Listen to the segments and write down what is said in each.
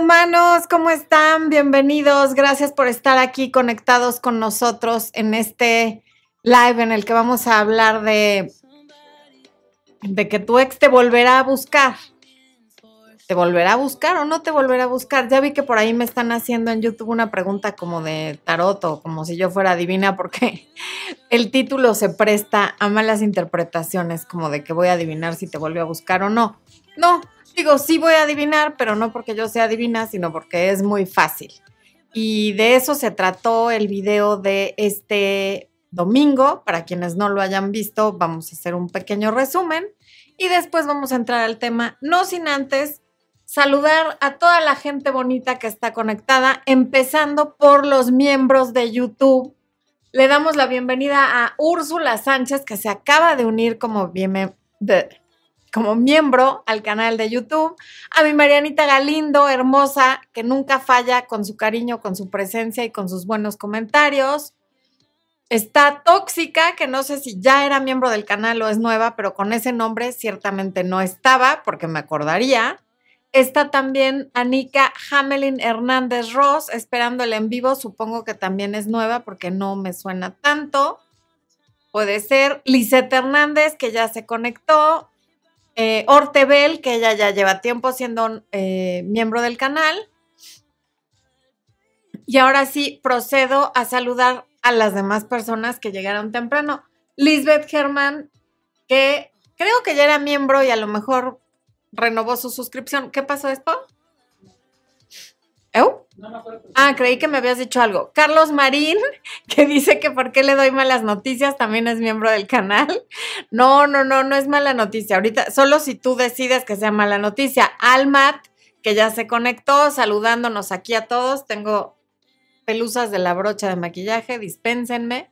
humanos, ¿cómo están? Bienvenidos. Gracias por estar aquí conectados con nosotros en este live en el que vamos a hablar de, de que tu ex te volverá a buscar. ¿Te volverá a buscar o no te volverá a buscar? Ya vi que por ahí me están haciendo en YouTube una pregunta como de tarot o como si yo fuera divina porque el título se presta a malas interpretaciones como de que voy a adivinar si te vuelve a buscar o no. No, digo, sí voy a adivinar, pero no porque yo sea divina, sino porque es muy fácil. Y de eso se trató el video de este domingo. Para quienes no lo hayan visto, vamos a hacer un pequeño resumen y después vamos a entrar al tema, no sin antes saludar a toda la gente bonita que está conectada, empezando por los miembros de YouTube. Le damos la bienvenida a Úrsula Sánchez, que se acaba de unir como, como miembro al canal de YouTube, a mi Marianita Galindo, hermosa, que nunca falla con su cariño, con su presencia y con sus buenos comentarios. Está Tóxica, que no sé si ya era miembro del canal o es nueva, pero con ese nombre ciertamente no estaba, porque me acordaría. Está también Anika Hamelin Hernández Ross, esperándola en vivo. Supongo que también es nueva porque no me suena tanto. Puede ser. Lisette Hernández, que ya se conectó. Eh, Ortebel, que ella ya lleva tiempo siendo eh, miembro del canal. Y ahora sí, procedo a saludar a las demás personas que llegaron temprano. Lisbeth Germán, que creo que ya era miembro y a lo mejor renovó su suscripción. ¿Qué pasó, esto? ¿Eu? Ah, creí que me habías dicho algo. Carlos Marín, que dice que por qué le doy malas noticias, también es miembro del canal. No, no, no, no es mala noticia. Ahorita, solo si tú decides que sea mala noticia. Almat, que ya se conectó, saludándonos aquí a todos. Tengo pelusas de la brocha de maquillaje, dispénsenme.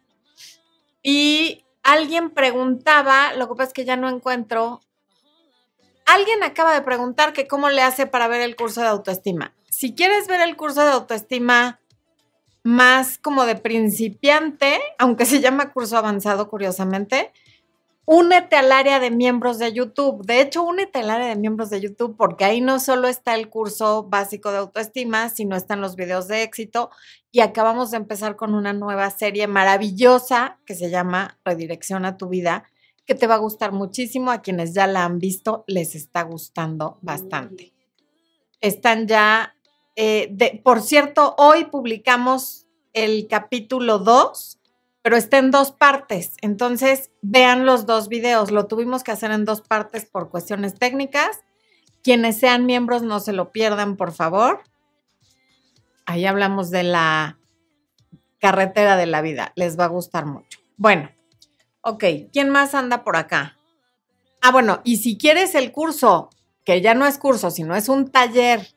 Y alguien preguntaba, lo que pasa es que ya no encuentro Alguien acaba de preguntar que cómo le hace para ver el curso de autoestima. Si quieres ver el curso de autoestima más como de principiante, aunque se llama curso avanzado, curiosamente, únete al área de miembros de YouTube. De hecho, únete al área de miembros de YouTube porque ahí no solo está el curso básico de autoestima, sino están los videos de éxito. Y acabamos de empezar con una nueva serie maravillosa que se llama Redirección a tu vida que te va a gustar muchísimo. A quienes ya la han visto, les está gustando bastante. Están ya, eh, por cierto, hoy publicamos el capítulo 2, pero está en dos partes. Entonces, vean los dos videos. Lo tuvimos que hacer en dos partes por cuestiones técnicas. Quienes sean miembros, no se lo pierdan, por favor. Ahí hablamos de la carretera de la vida. Les va a gustar mucho. Bueno, Ok, ¿quién más anda por acá? Ah, bueno, y si quieres el curso, que ya no es curso, sino es un taller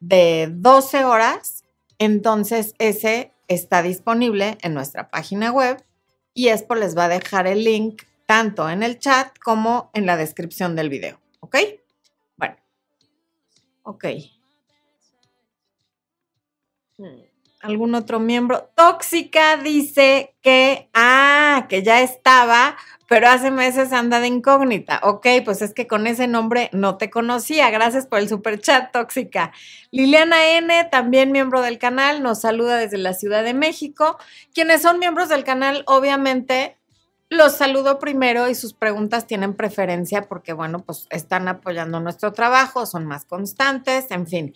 de 12 horas, entonces ese está disponible en nuestra página web y Expo les va a dejar el link tanto en el chat como en la descripción del video. ¿Ok? Bueno. Ok. Hmm algún otro miembro. Tóxica dice que, ah, que ya estaba, pero hace meses anda de incógnita. Ok, pues es que con ese nombre no te conocía. Gracias por el super chat, Tóxica. Liliana N, también miembro del canal, nos saluda desde la Ciudad de México. Quienes son miembros del canal, obviamente, los saludo primero y sus preguntas tienen preferencia porque, bueno, pues están apoyando nuestro trabajo, son más constantes, en fin,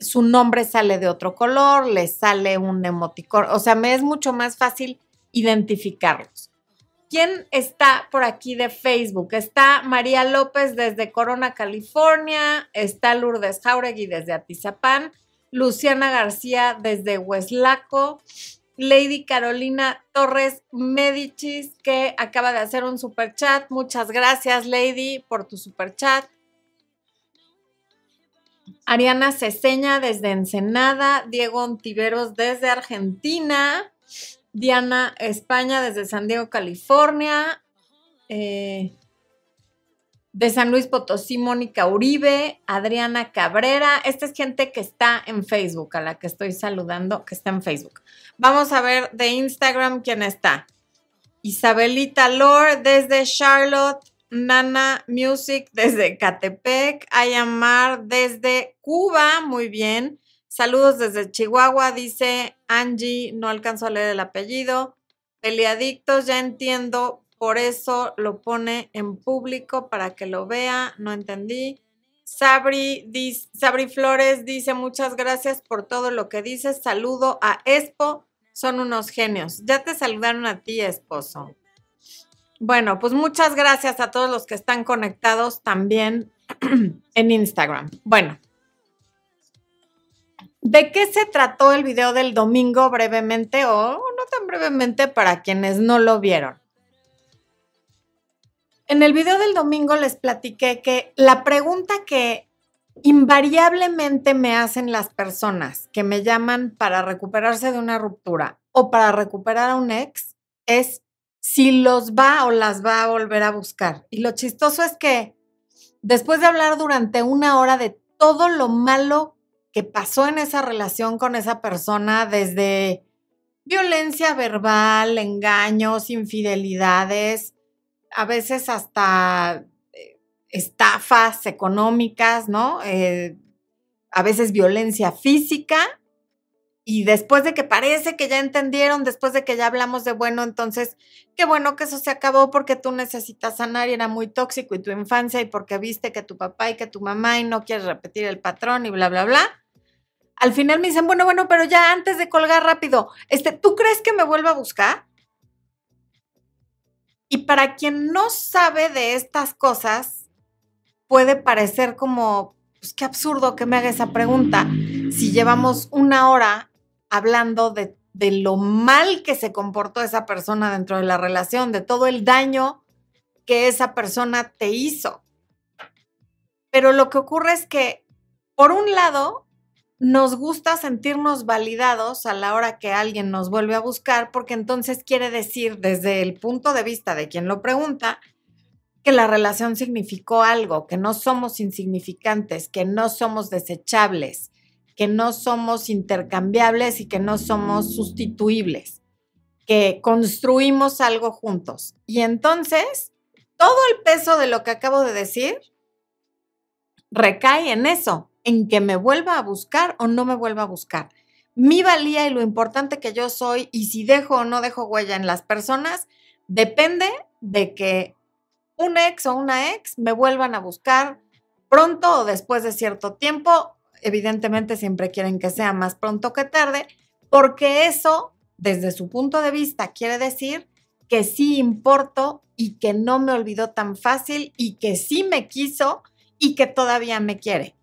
su nombre sale de otro color, les sale un emoticón, o sea, me es mucho más fácil identificarlos. ¿Quién está por aquí de Facebook? Está María López desde Corona, California, está Lourdes Jauregui desde Atizapán, Luciana García desde Hueslaco, Lady Carolina Torres Medicis, que acaba de hacer un super chat. Muchas gracias, Lady, por tu super chat. Ariana Ceseña desde Ensenada, Diego Ontiveros desde Argentina, Diana España desde San Diego, California, eh, de San Luis Potosí, Mónica Uribe, Adriana Cabrera. Esta es gente que está en Facebook, a la que estoy saludando, que está en Facebook. Vamos a ver de Instagram quién está. Isabelita Lore desde Charlotte, Nana Music desde Catepec, Ayamar desde Cuba, muy bien. Saludos desde Chihuahua, dice Angie, no alcanzo a leer el apellido. Peliadictos, ya entiendo, por eso lo pone en público para que lo vea, no entendí. Sabri, Sabri Flores dice muchas gracias por todo lo que dices. Saludo a Expo, son unos genios. Ya te saludaron a ti, esposo. Bueno, pues muchas gracias a todos los que están conectados también en Instagram. Bueno, ¿de qué se trató el video del domingo brevemente o no tan brevemente para quienes no lo vieron? En el video del domingo les platiqué que la pregunta que invariablemente me hacen las personas que me llaman para recuperarse de una ruptura o para recuperar a un ex es si los va o las va a volver a buscar. Y lo chistoso es que después de hablar durante una hora de todo lo malo que pasó en esa relación con esa persona, desde violencia verbal, engaños, infidelidades, a veces hasta eh, estafas económicas, ¿no? Eh, a veces violencia física. Y después de que parece que ya entendieron, después de que ya hablamos de bueno, entonces, qué bueno que eso se acabó porque tú necesitas sanar y era muy tóxico y tu infancia y porque viste que tu papá y que tu mamá y no quieres repetir el patrón y bla, bla, bla. Al final me dicen, bueno, bueno, pero ya antes de colgar rápido, este, ¿tú crees que me vuelva a buscar? Y para quien no sabe de estas cosas, puede parecer como, pues qué absurdo que me haga esa pregunta si llevamos una hora hablando de, de lo mal que se comportó esa persona dentro de la relación, de todo el daño que esa persona te hizo. Pero lo que ocurre es que, por un lado, nos gusta sentirnos validados a la hora que alguien nos vuelve a buscar, porque entonces quiere decir, desde el punto de vista de quien lo pregunta, que la relación significó algo, que no somos insignificantes, que no somos desechables, que no somos intercambiables y que no somos sustituibles, que construimos algo juntos. Y entonces, todo el peso de lo que acabo de decir recae en eso, en que me vuelva a buscar o no me vuelva a buscar. Mi valía y lo importante que yo soy y si dejo o no dejo huella en las personas depende de que un ex o una ex me vuelvan a buscar pronto o después de cierto tiempo. Evidentemente siempre quieren que sea más pronto que tarde, porque eso, desde su punto de vista, quiere decir que sí importo y que no me olvidó tan fácil y que sí me quiso y que todavía me quiere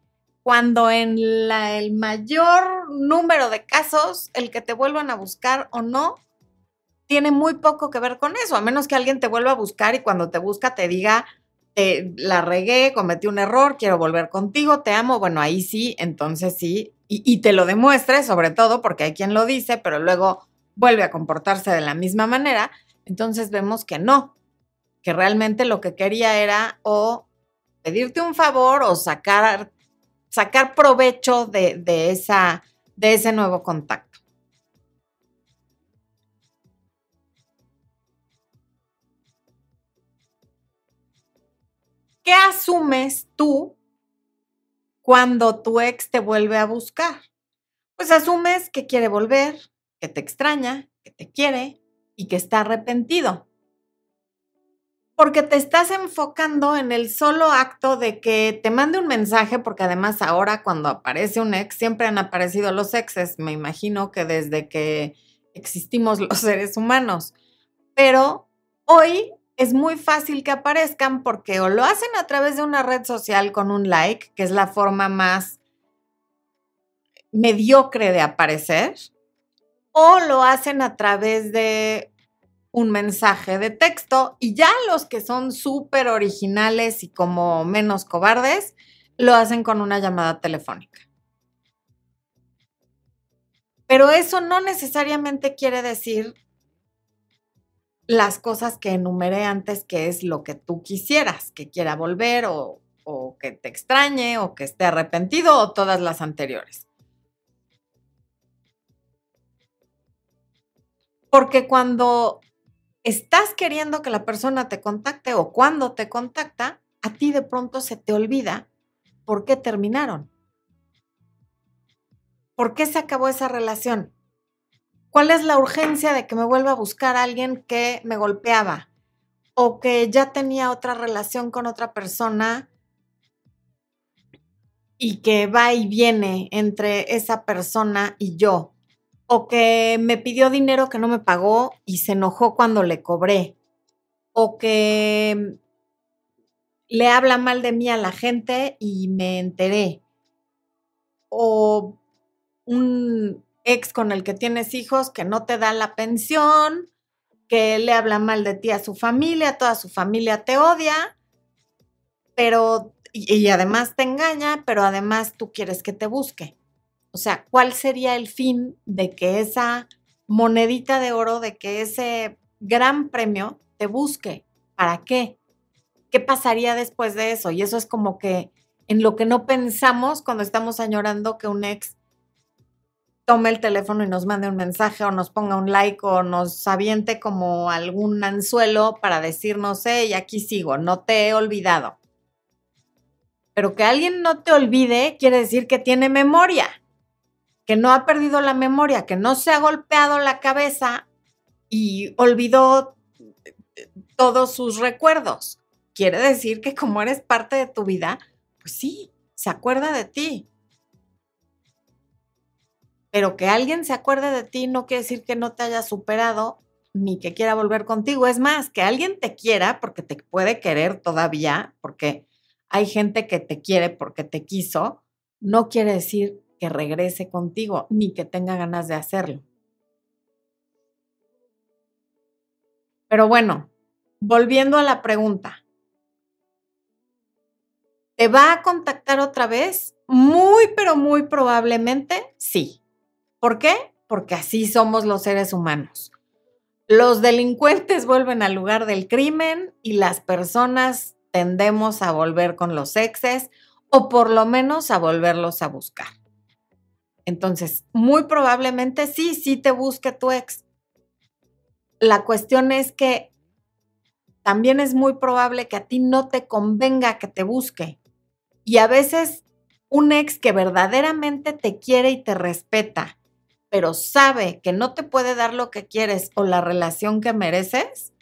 cuando en el mayor número de casos el que te vuelvan a buscar o no tiene muy poco que ver con eso, a menos que alguien te vuelva a buscar y cuando te busca te diga, la regué, cometí un error, quiero volver contigo, te amo, bueno, ahí sí, entonces sí, y, y te lo demuestre, sobre todo porque hay quien lo dice, pero luego vuelve a comportarse de la misma manera, entonces vemos que no, que realmente lo que quería era o pedirte un favor o sacar sacar provecho de, esa, de ese nuevo contacto. ¿Qué asumes tú cuando tu ex te vuelve a buscar? Pues asumes que quiere volver, que te extraña, que te quiere y que está arrepentido porque te estás enfocando en el solo acto de que te mande un mensaje, porque además ahora cuando aparece un ex, siempre han aparecido los exes, me imagino que desde que existimos los seres humanos, pero hoy es muy fácil que aparezcan porque o lo hacen a través de una red social con un like, que es la forma más mediocre de aparecer, o lo hacen a través de un mensaje de texto y ya los que son súper originales y como menos cobardes, lo hacen con una llamada telefónica. Pero eso no necesariamente quiere decir las cosas que enumeré antes, que es lo que tú quisieras, que quiera volver o, o que te extrañe o que esté arrepentido o todas las anteriores. Porque cuando estás queriendo que la persona te contacte o cuando te contacta, a ti de pronto se te olvida por qué terminaron. ¿Por qué se acabó esa relación? ¿Cuál es la urgencia de que me vuelva a buscar alguien que me golpeaba o que ya tenía otra relación con otra persona y que va y viene entre esa persona y yo? O que me pidió dinero que no me pagó y se enojó cuando le cobré. O que le habla mal de mí a la gente y me enteré. O un ex con el que tienes hijos que no te da la pensión, que le habla mal de ti a su familia, toda su familia te odia, pero, y, y, además te engaña, pero además tú quieres que te busque. O sea, ¿cuál sería el fin de que esa monedita de oro, de que ese gran premio te busque? ¿Para qué? ¿Qué pasaría después de eso? Y eso es como que en lo que no pensamos cuando estamos añorando que un ex tome el teléfono y nos mande un mensaje o nos ponga un like o nos aviente como algún anzuelo para decirnos, hey, aquí sigo, no te he olvidado. Pero que alguien no te olvide quiere decir que tiene memoria, que no ha perdido la memoria, que no se ha golpeado la cabeza y olvidó todos sus recuerdos. Quiere decir que como eres parte de tu vida, pues sí, se acuerda de ti. Pero que alguien se acuerde de ti no quiere decir que no te haya superado ni que quiera volver contigo. Es más, que alguien te quiera porque te puede querer todavía, porque hay gente que te quiere porque te quiso, no quiere decir que regrese contigo ni que tenga ganas de hacerlo. Pero bueno, volviendo a la pregunta. ¿Te va a contactar otra vez? Muy, pero muy probablemente sí. ¿Por qué? Porque así somos los seres humanos. Los delincuentes vuelven al lugar del crimen y las personas tendemos a volver con los exes o por lo menos a volverlos a buscar. Entonces, muy probablemente sí, sí te busque tu ex. La cuestión es que también es muy probable que a ti no te convenga que te busque. Y a veces un ex que verdaderamente te quiere y te respeta pero sabe que no te puede dar lo que quieres o la relación que mereces,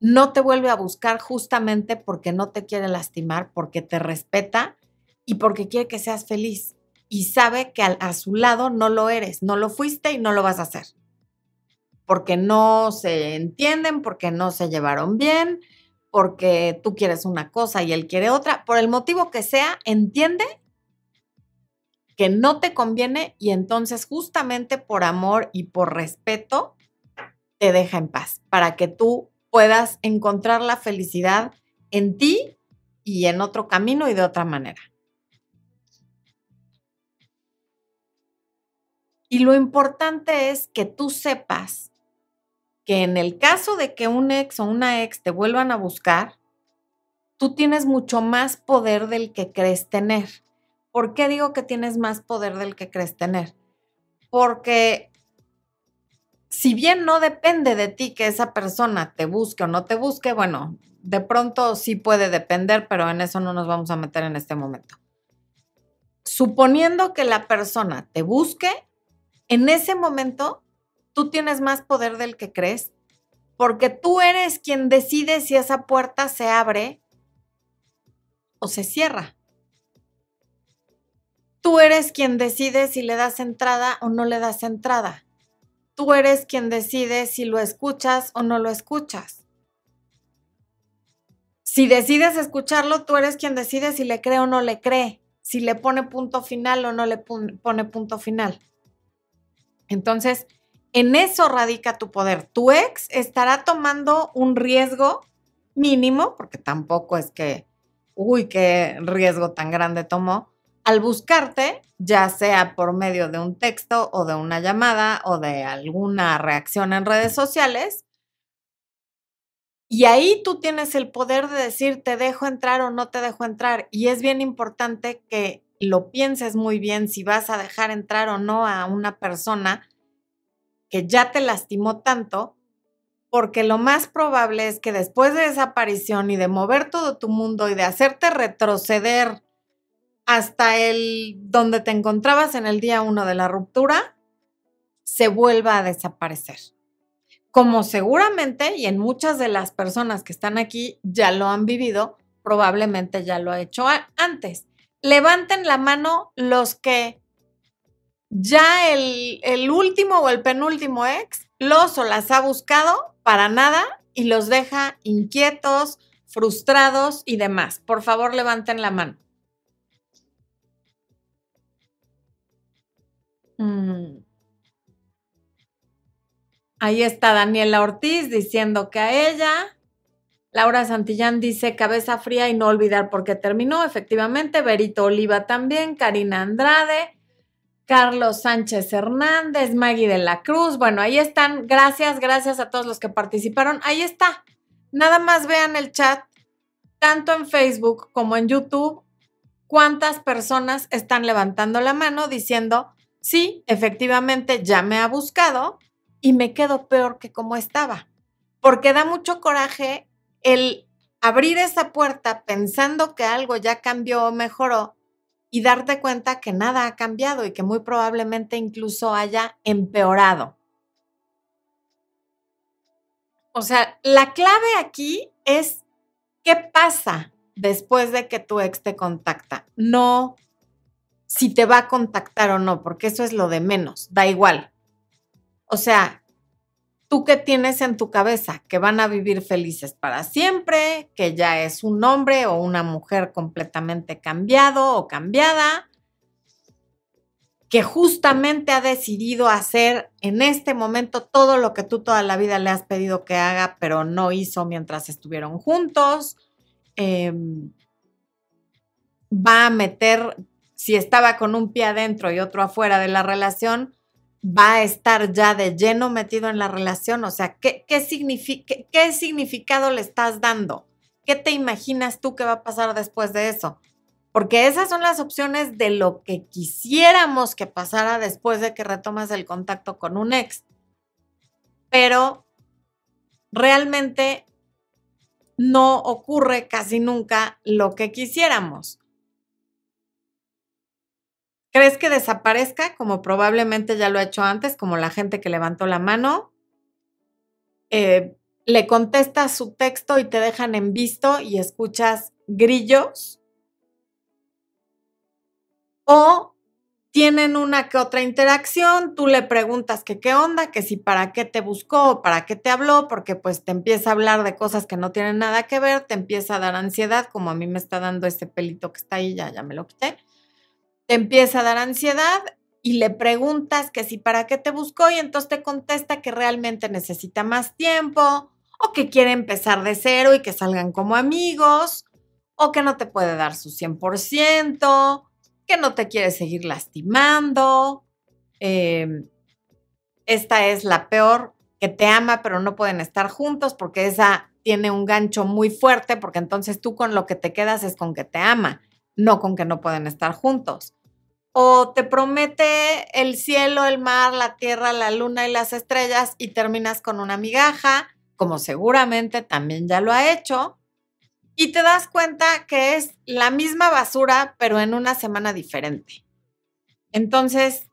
no te vuelve a buscar justamente porque no te quiere lastimar, porque te respeta y porque quiere que seas feliz. Y sabe que a, su lado no lo eres, no lo fuiste y no lo vas a hacer. Porque no se entienden, porque no se llevaron bien, porque tú quieres una cosa y él quiere otra, por el motivo que sea, entiende que no te conviene y entonces justamente por amor y por respeto te deja en paz para que tú puedas encontrar la felicidad en ti y en otro camino y de otra manera. Y lo importante es que tú sepas que en el caso de que un ex o una ex te vuelvan a buscar, tú tienes mucho más poder del que crees tener. ¿Por qué digo que tienes más poder del que crees tener? Porque si bien no depende de ti que esa persona te busque o no te busque, bueno, de pronto sí puede depender, pero en eso no nos vamos a meter en este momento. Suponiendo que la persona te busque, en ese momento tú tienes más poder del que crees, porque tú eres quien decide si esa puerta se abre o se cierra. Tú eres quien decide si le das entrada o no le das entrada. Tú eres quien decide si lo escuchas o no lo escuchas. Si decides escucharlo, tú eres quien decide si le cree o no le cree, si le pone punto final o no le pone punto final. Entonces, en eso radica tu poder. Tu ex estará tomando un riesgo mínimo, porque tampoco es que, uy, qué riesgo tan grande tomó, al buscarte, ya sea por medio de un texto o de una llamada o de alguna reacción en redes sociales, y ahí tú tienes el poder de decir, te dejo entrar o no te dejo entrar. Y es bien importante que lo pienses muy bien si vas a dejar entrar o no a una persona que ya te lastimó tanto, porque lo más probable es que después de esa aparición y de mover todo tu mundo y de hacerte retroceder hasta el donde te encontrabas en el día uno de la ruptura, se vuelva a desaparecer. Como seguramente, y en muchas de las personas que están aquí ya lo han vivido, probablemente ya lo ha hecho antes. Levanten la mano los que ya el, el último o el penúltimo ex los o las ha buscado para nada y los deja inquietos, frustrados y demás. Por favor, levanten la mano. Mm. Ahí está Daniela Ortiz diciendo que a ella. Laura Santillán dice cabeza fría y no olvidar por qué terminó. Efectivamente, Berito Oliva también, Karina Andrade. Carlos Sánchez Hernández, Maggie de la Cruz. Bueno, ahí están. Gracias, gracias a todos los que participaron. Ahí está. Nada más vean el chat, tanto en Facebook como en YouTube, cuántas personas están levantando la mano diciendo, sí, efectivamente ya me ha buscado y me quedo peor que como estaba. Porque da mucho coraje el abrir esa puerta pensando que algo ya cambió o mejoró y darte cuenta que nada ha cambiado y que muy probablemente incluso haya empeorado. O sea, la clave aquí es qué pasa después de que tu ex te contacta, no si te va a contactar o no, porque eso es lo de menos, da igual. O sea, ¿Tú qué tienes en tu cabeza? Que van a vivir felices para siempre, que ya es un hombre o una mujer completamente cambiado o cambiada, que justamente ha decidido hacer en este momento todo lo que tú toda la vida le has pedido que haga, pero no hizo mientras estuvieron juntos. Em, va a meter, si estaba con un pie adentro y otro afuera de la relación, va a estar ya de lleno metido en la relación? O sea, ¿qué, qué, qué significado le estás dando? ¿Qué te imaginas tú que va a pasar después de eso? Porque esas son las opciones de lo que quisiéramos que pasara después de que retomas el contacto con un ex. Pero realmente no ocurre casi nunca lo que quisiéramos. ¿Crees que desaparezca como probablemente ya lo ha hecho antes, como la gente que levantó la mano? Eh, le contestas su texto y te dejan en visto y escuchas grillos. O tienen una que otra interacción, tú le preguntas qué onda, que si para qué te buscó o para qué te habló, porque pues te empieza a hablar de cosas que no tienen nada que ver, te empieza a dar ansiedad, como a mí me está dando este pelito que está ahí, ya, ya me lo quité te empieza a dar ansiedad y le preguntas que si para qué te buscó y entonces te contesta que realmente necesita más tiempo o que quiere empezar de cero y que salgan como amigos o que no te puede dar su 100%, que no te quiere seguir lastimando. Em, esta es la peor, que te ama pero no pueden estar juntos porque esa tiene un gancho muy fuerte porque entonces tú con lo que te quedas es con que te ama no con que no pueden estar juntos. O te promete el cielo, el mar, la tierra, la luna y las estrellas y terminas con una migaja, como seguramente también ya lo ha hecho, y te das cuenta que es la misma basura, pero en una semana diferente. Entonces,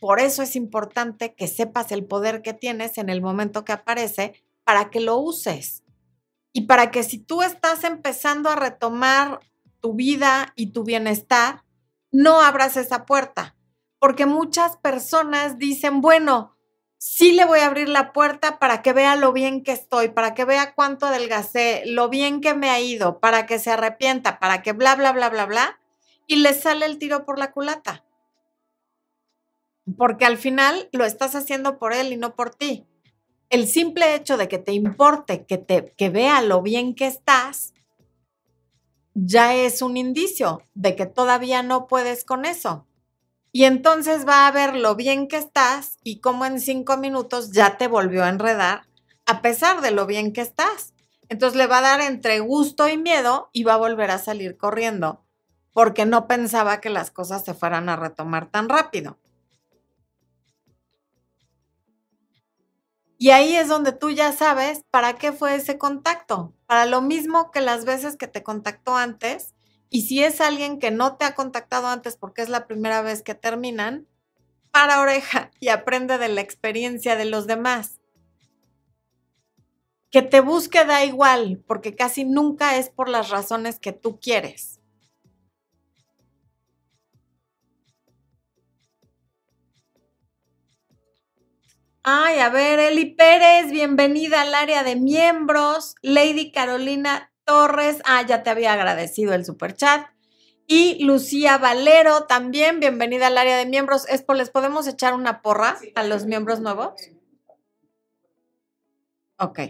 por eso es importante que sepas el poder que tienes en el momento que aparece para que lo uses. Y para que si tú estás empezando a retomar tu vida y tu bienestar, no abras esa puerta. Porque muchas personas dicen, bueno, sí le voy a abrir la puerta para que vea lo bien que estoy, para que vea cuánto adelgacé, lo bien que me ha ido, para que se arrepienta, para que bla, bla, bla, bla, bla, y le sale el tiro por la culata. Porque al final lo estás haciendo por él y no por ti el simple hecho de que te importe, que, te, que vea lo bien que estás, ya es un indicio de que todavía no puedes con eso. Y entonces va a ver lo bien que estás y cómo en cinco minutos ya te volvió a enredar a pesar de lo bien que estás. Entonces le va a dar entre gusto y miedo y va a volver a salir corriendo porque no pensaba que las cosas se fueran a retomar tan rápido. Y ahí es donde tú ya sabes para qué fue ese contacto. Para lo mismo que las veces que te contactó antes. Y si es alguien que no te ha contactado antes porque es la primera vez que terminan, para oreja y aprende de la experiencia de los demás. Que te busque da igual, porque casi nunca es por las razones que tú quieres. Ay, a ver, Eli Pérez, bienvenida al área de miembros. Lady Carolina Torres, ah, ya te había agradecido el super chat. Y Lucía Valero, también bienvenida al área de miembros. Espo, ¿les podemos echar una porra a los miembros nuevos? Ok.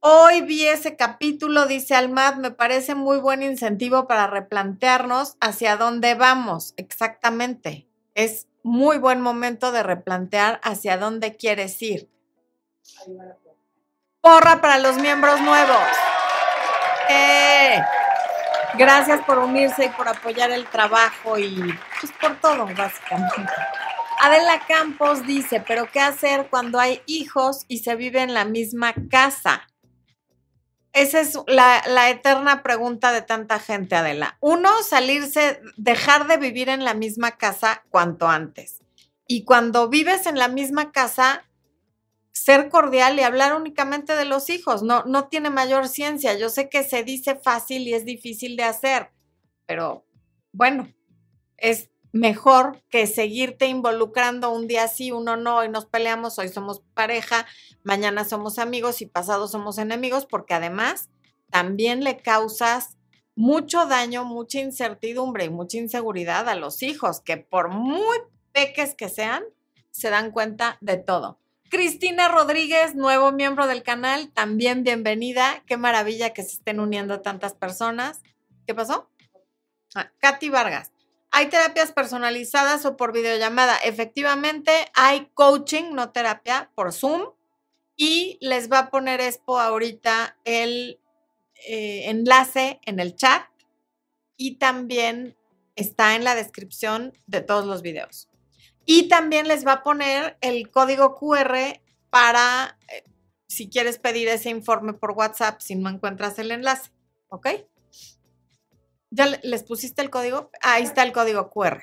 Hoy vi ese capítulo, dice Almad, me parece muy buen incentivo para replantearnos hacia dónde vamos. Exactamente. Es muy buen momento de replantear hacia dónde quieres ir. Porra para los miembros nuevos. Eh, gracias por unirse y por apoyar el trabajo y pues por todo, básicamente. Adela Campos dice, pero ¿qué hacer cuando hay hijos y se vive en la misma casa? Esa es la, eterna pregunta de tanta gente, Adela. Uno, salirse, dejar de vivir en la misma casa cuanto antes. Y cuando vives en la misma casa, ser cordial y hablar únicamente de los hijos. No, no tiene mayor ciencia. Yo sé que se dice fácil y es difícil de hacer, pero bueno, es mejor que seguirte involucrando un día sí, uno no, hoy nos peleamos, hoy somos pareja, mañana somos amigos y pasado somos enemigos, porque además también le causas mucho daño, mucha incertidumbre y mucha inseguridad a los hijos, que por muy peques que sean, se dan cuenta de todo. Cristina Rodríguez, nuevo miembro del canal, también bienvenida. Qué maravilla que se estén uniendo tantas personas. ¿Qué pasó? Ah, Katy Vargas. Hay terapias personalizadas o por videollamada. Efectivamente, hay coaching, no terapia, por Zoom. Y les va a poner Expo ahorita el eh, enlace en el chat y también está en la descripción de todos los videos. Y también les va a poner el código QR para eh, si quieres pedir ese informe por WhatsApp si no encuentras el enlace. ¿Ok? ¿Ya les pusiste el código? Ahí está el código QR.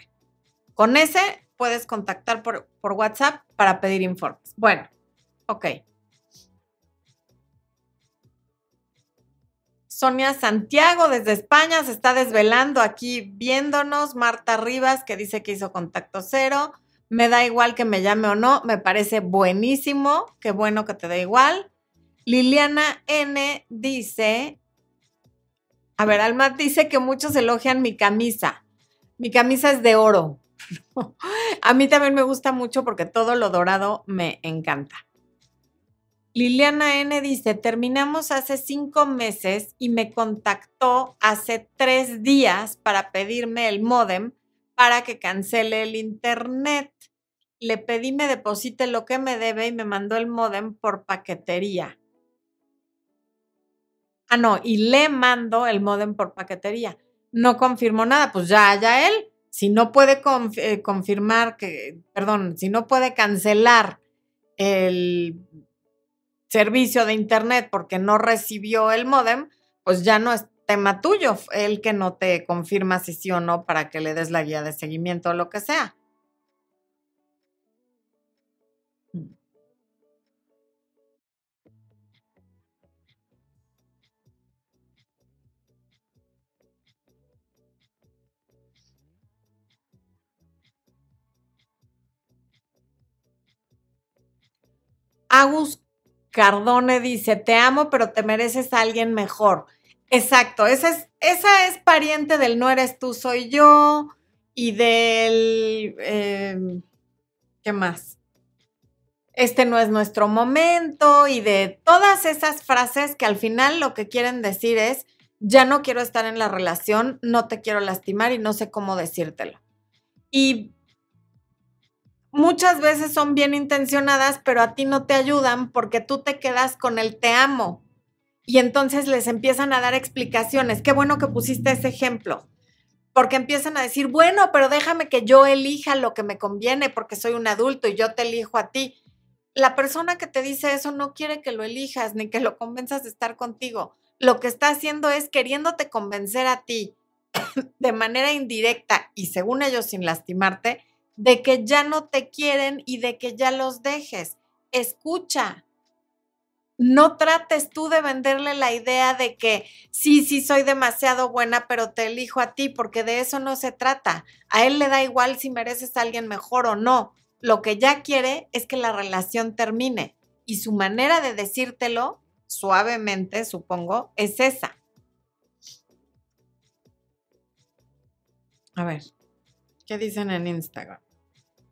Con ese puedes contactar por, WhatsApp para pedir informes. Bueno, ok. Sonia Santiago desde España se está desvelando aquí viéndonos. Marta Rivas que dice que hizo contacto cero. Me da igual que me llame o no, me parece buenísimo. Qué bueno que te da igual. Liliana N dice, a ver, Alma dice que muchos elogian mi camisa. Mi camisa es de oro. A mí también me gusta mucho porque todo lo dorado me encanta. Liliana N dice, terminamos hace cinco meses y me contactó hace tres días para pedirme el modem para que cancele el internet. Le pedí me deposite lo que me debe y me mandó el modem por paquetería. Ah, no, y le mando el modem por paquetería. No confirmó nada, pues ya, ya él. Si no puede eh, confirmar que, perdón, si no puede cancelar el servicio de internet porque no recibió el modem, pues ya no es tema tuyo, el que no te confirma si sí o no para que le des la guía de seguimiento o lo que sea. Agus Cardone dice, te amo, pero te mereces a alguien mejor. Exacto, esa es, esa es pariente del no eres tú, soy yo y del... Em, ¿Qué más? Este no es nuestro momento y de todas esas frases que al final lo que quieren decir es, ya no quiero estar en la relación, no te quiero lastimar y no sé cómo decírtelo. Y muchas veces son bien intencionadas, pero a ti no te ayudan porque tú te quedas con el te amo. Y entonces les empiezan a dar explicaciones. Qué bueno que pusiste ese ejemplo. Porque empiezan a decir, bueno, pero déjame que yo elija lo que me conviene porque soy un adulto y yo te elijo a ti. la persona que te dice eso no quiere que lo elijas ni que lo convenzas de estar contigo. Lo que está haciendo es queriéndote convencer a ti de manera indirecta y según ellos sin lastimarte, de que ya no te quieren y de que ya los dejes. Escucha. No trates tú de venderle la idea de que sí, sí soy demasiado buena, pero te elijo a ti, porque de eso no se trata. A él le da igual si mereces a alguien mejor o no. Lo que ya quiere es que la relación termine. Y su manera de decírtelo, suavemente, supongo, es esa. A ver, ¿qué dicen en Instagram?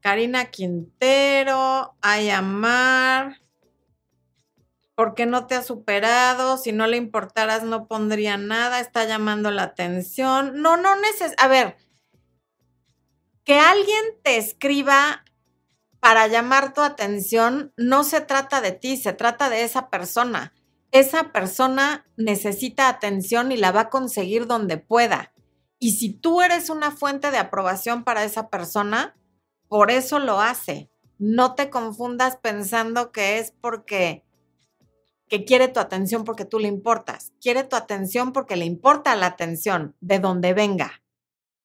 Karina Quintero, Ayamar. ¿Por qué no te ha superado? Si no le importaras, no pondría nada. Está llamando la atención. No, no neces. A ver, que alguien te escriba para llamar tu atención no se trata de ti, se trata de esa persona. Esa persona necesita atención y la va a conseguir donde pueda. Y si tú eres una fuente de aprobación para esa persona, por eso lo hace. No te confundas pensando que es porque que quiere tu atención porque tú le importas. Quiere tu atención porque le importa la atención de donde venga.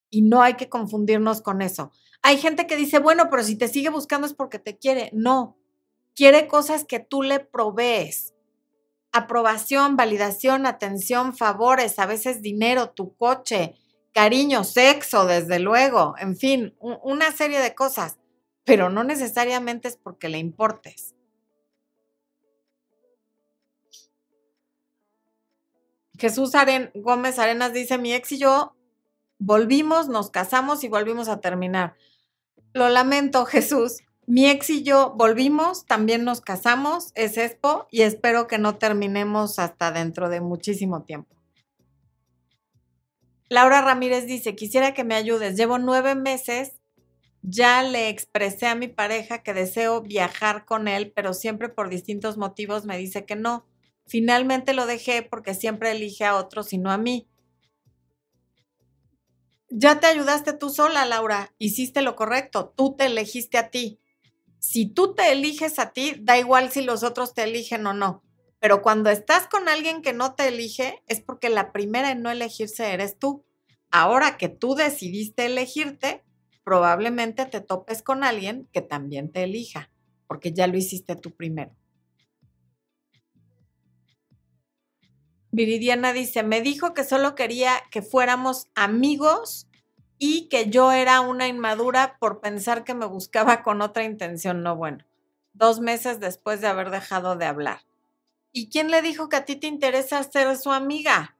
Y no hay que confundirnos con eso. Hay gente que dice, bueno, pero si te sigue buscando es porque te quiere. No, quiere cosas que tú le provees. Aprobación, validación, atención, favores, a veces dinero, tu coche, cariño, sexo, desde luego, en fin, una serie de cosas, pero no necesariamente es porque le importes. Jesús Gómez Arenas dice, mi ex y yo volvimos, nos casamos y volvimos a terminar. Lo lamento, Jesús. Mi ex y yo volvimos, también nos casamos, es Expo, y espero que no terminemos hasta dentro de muchísimo tiempo. Laura Ramírez dice, quisiera que me ayudes. Llevo nueve meses, ya le expresé a mi pareja que deseo viajar con él, pero siempre por distintos motivos me dice que no. Finalmente lo dejé porque siempre elige a otros y no a mí. Ya te ayudaste tú sola, Laura. Hiciste lo correcto. Tú te elegiste a ti. Si tú te eliges a ti, da igual si los otros te eligen o no. Pero cuando estás con alguien que no te elige, es porque la primera en no elegirse eres tú. Ahora que tú decidiste elegirte, probablemente te topes con alguien que también te elija, porque ya lo hiciste tú primero. Viridiana dice, me dijo que solo quería que fuéramos amigos y que yo era una inmadura por pensar que me buscaba con otra intención. No, bueno, dos meses después de haber dejado de hablar. ¿Y quién le dijo que a ti te interesa ser su amiga?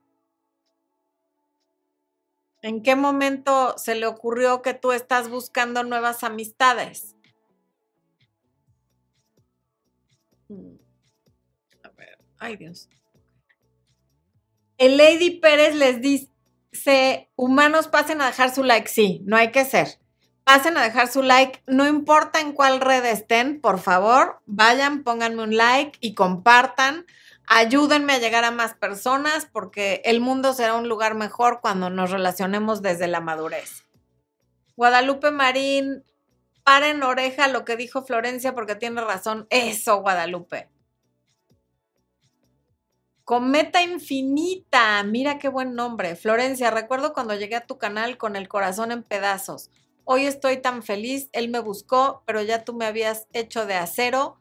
¿En qué momento se le ocurrió que tú estás buscando nuevas amistades? Mm. A ver, ay Dios. El Lady Pérez les dice, humanos pasen a dejar su like. Sí, no hay que ser pasen a dejar su like, no importa en cuál red estén, por favor, vayan, pónganme un like y compartan. Ayúdenme a llegar a más personas porque el mundo será un lugar mejor cuando nos relacionemos desde la madurez. Guadalupe Marín, paren oreja lo que dijo Florencia porque tiene razón. Eso, Guadalupe. Cometa Infinita, mira qué buen nombre. Florencia, recuerdo cuando llegué a tu canal con el corazón en pedazos. Hoy estoy tan feliz, él me buscó, pero ya tú me habías hecho de acero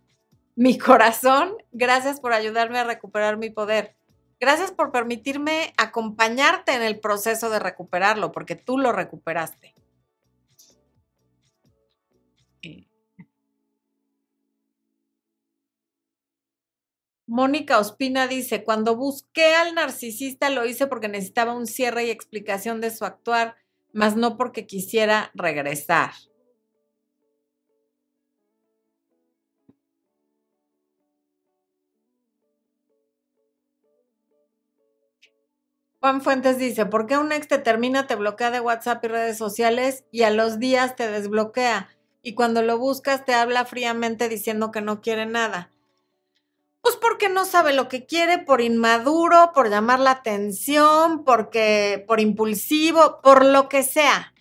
mi corazón. Gracias por ayudarme a recuperar mi poder. Gracias por permitirme acompañarte en el proceso de recuperarlo, porque tú lo recuperaste. Mónica Ospina dice, cuando busqué al narcisista lo hice porque necesitaba un cierre y explicación de su actuar mas no porque quisiera regresar. Juan Fuentes dice, ¿por qué un ex te termina, te bloquea de WhatsApp y redes sociales y a los días te desbloquea? Y cuando lo buscas te habla fríamente diciendo que no quiere nada. Pues porque no sabe lo que quiere, por inmaduro, por llamar la atención, porque por impulsivo, por lo que sea.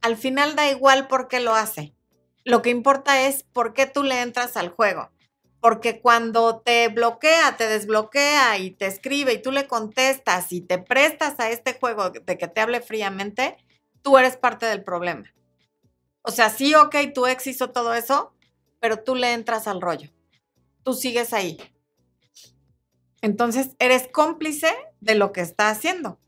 Al final da igual por qué lo hace. Lo que importa es por qué tú le entras al juego. Porque cuando te bloquea, te desbloquea y te escribe y tú le contestas y te prestas a este juego de que te hable fríamente, tú eres parte del problema. O sea, sí, ok, tu ex hizo todo eso, pero tú le entras al rollo. Tú sigues ahí. Entonces, eres cómplice de lo que está haciendo.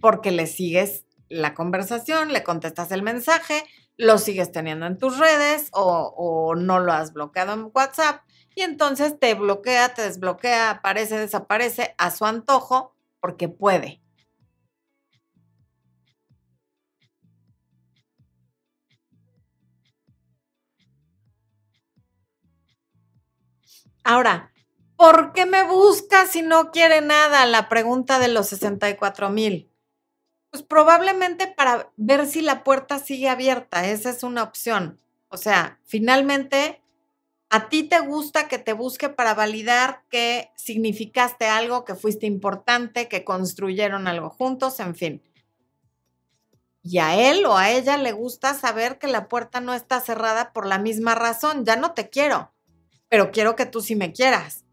Porque le sigues la conversación, le contestas el mensaje, lo sigues teniendo en tus redes o, no lo has bloqueado en WhatsApp y entonces te bloquea, te desbloquea, aparece, desaparece a su antojo porque puede. Ahora, ¿por qué me busca si no quiere nada? La pregunta de los 64 mil. Pues probablemente para ver si la puerta sigue abierta, esa es una opción. O sea, finalmente, a ti te gusta que te busque para validar que significaste algo, que fuiste importante, que construyeron algo juntos, en fin. Y a él o a ella le gusta saber que la puerta no está cerrada por la misma razón. Ya no te quiero, pero quiero que tú sí me quieras.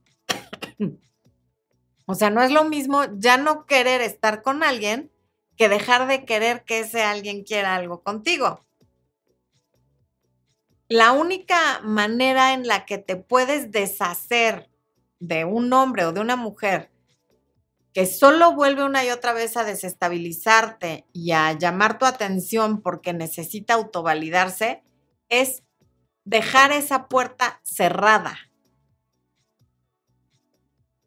O sea, no es lo mismo ya no querer estar con alguien que dejar de querer que ese alguien quiera algo contigo. La única manera en la que te puedes deshacer de un hombre o de una mujer que solo vuelve una y otra vez a desestabilizarte y a llamar tu atención porque necesita autovalidarse, es dejar esa puerta cerrada.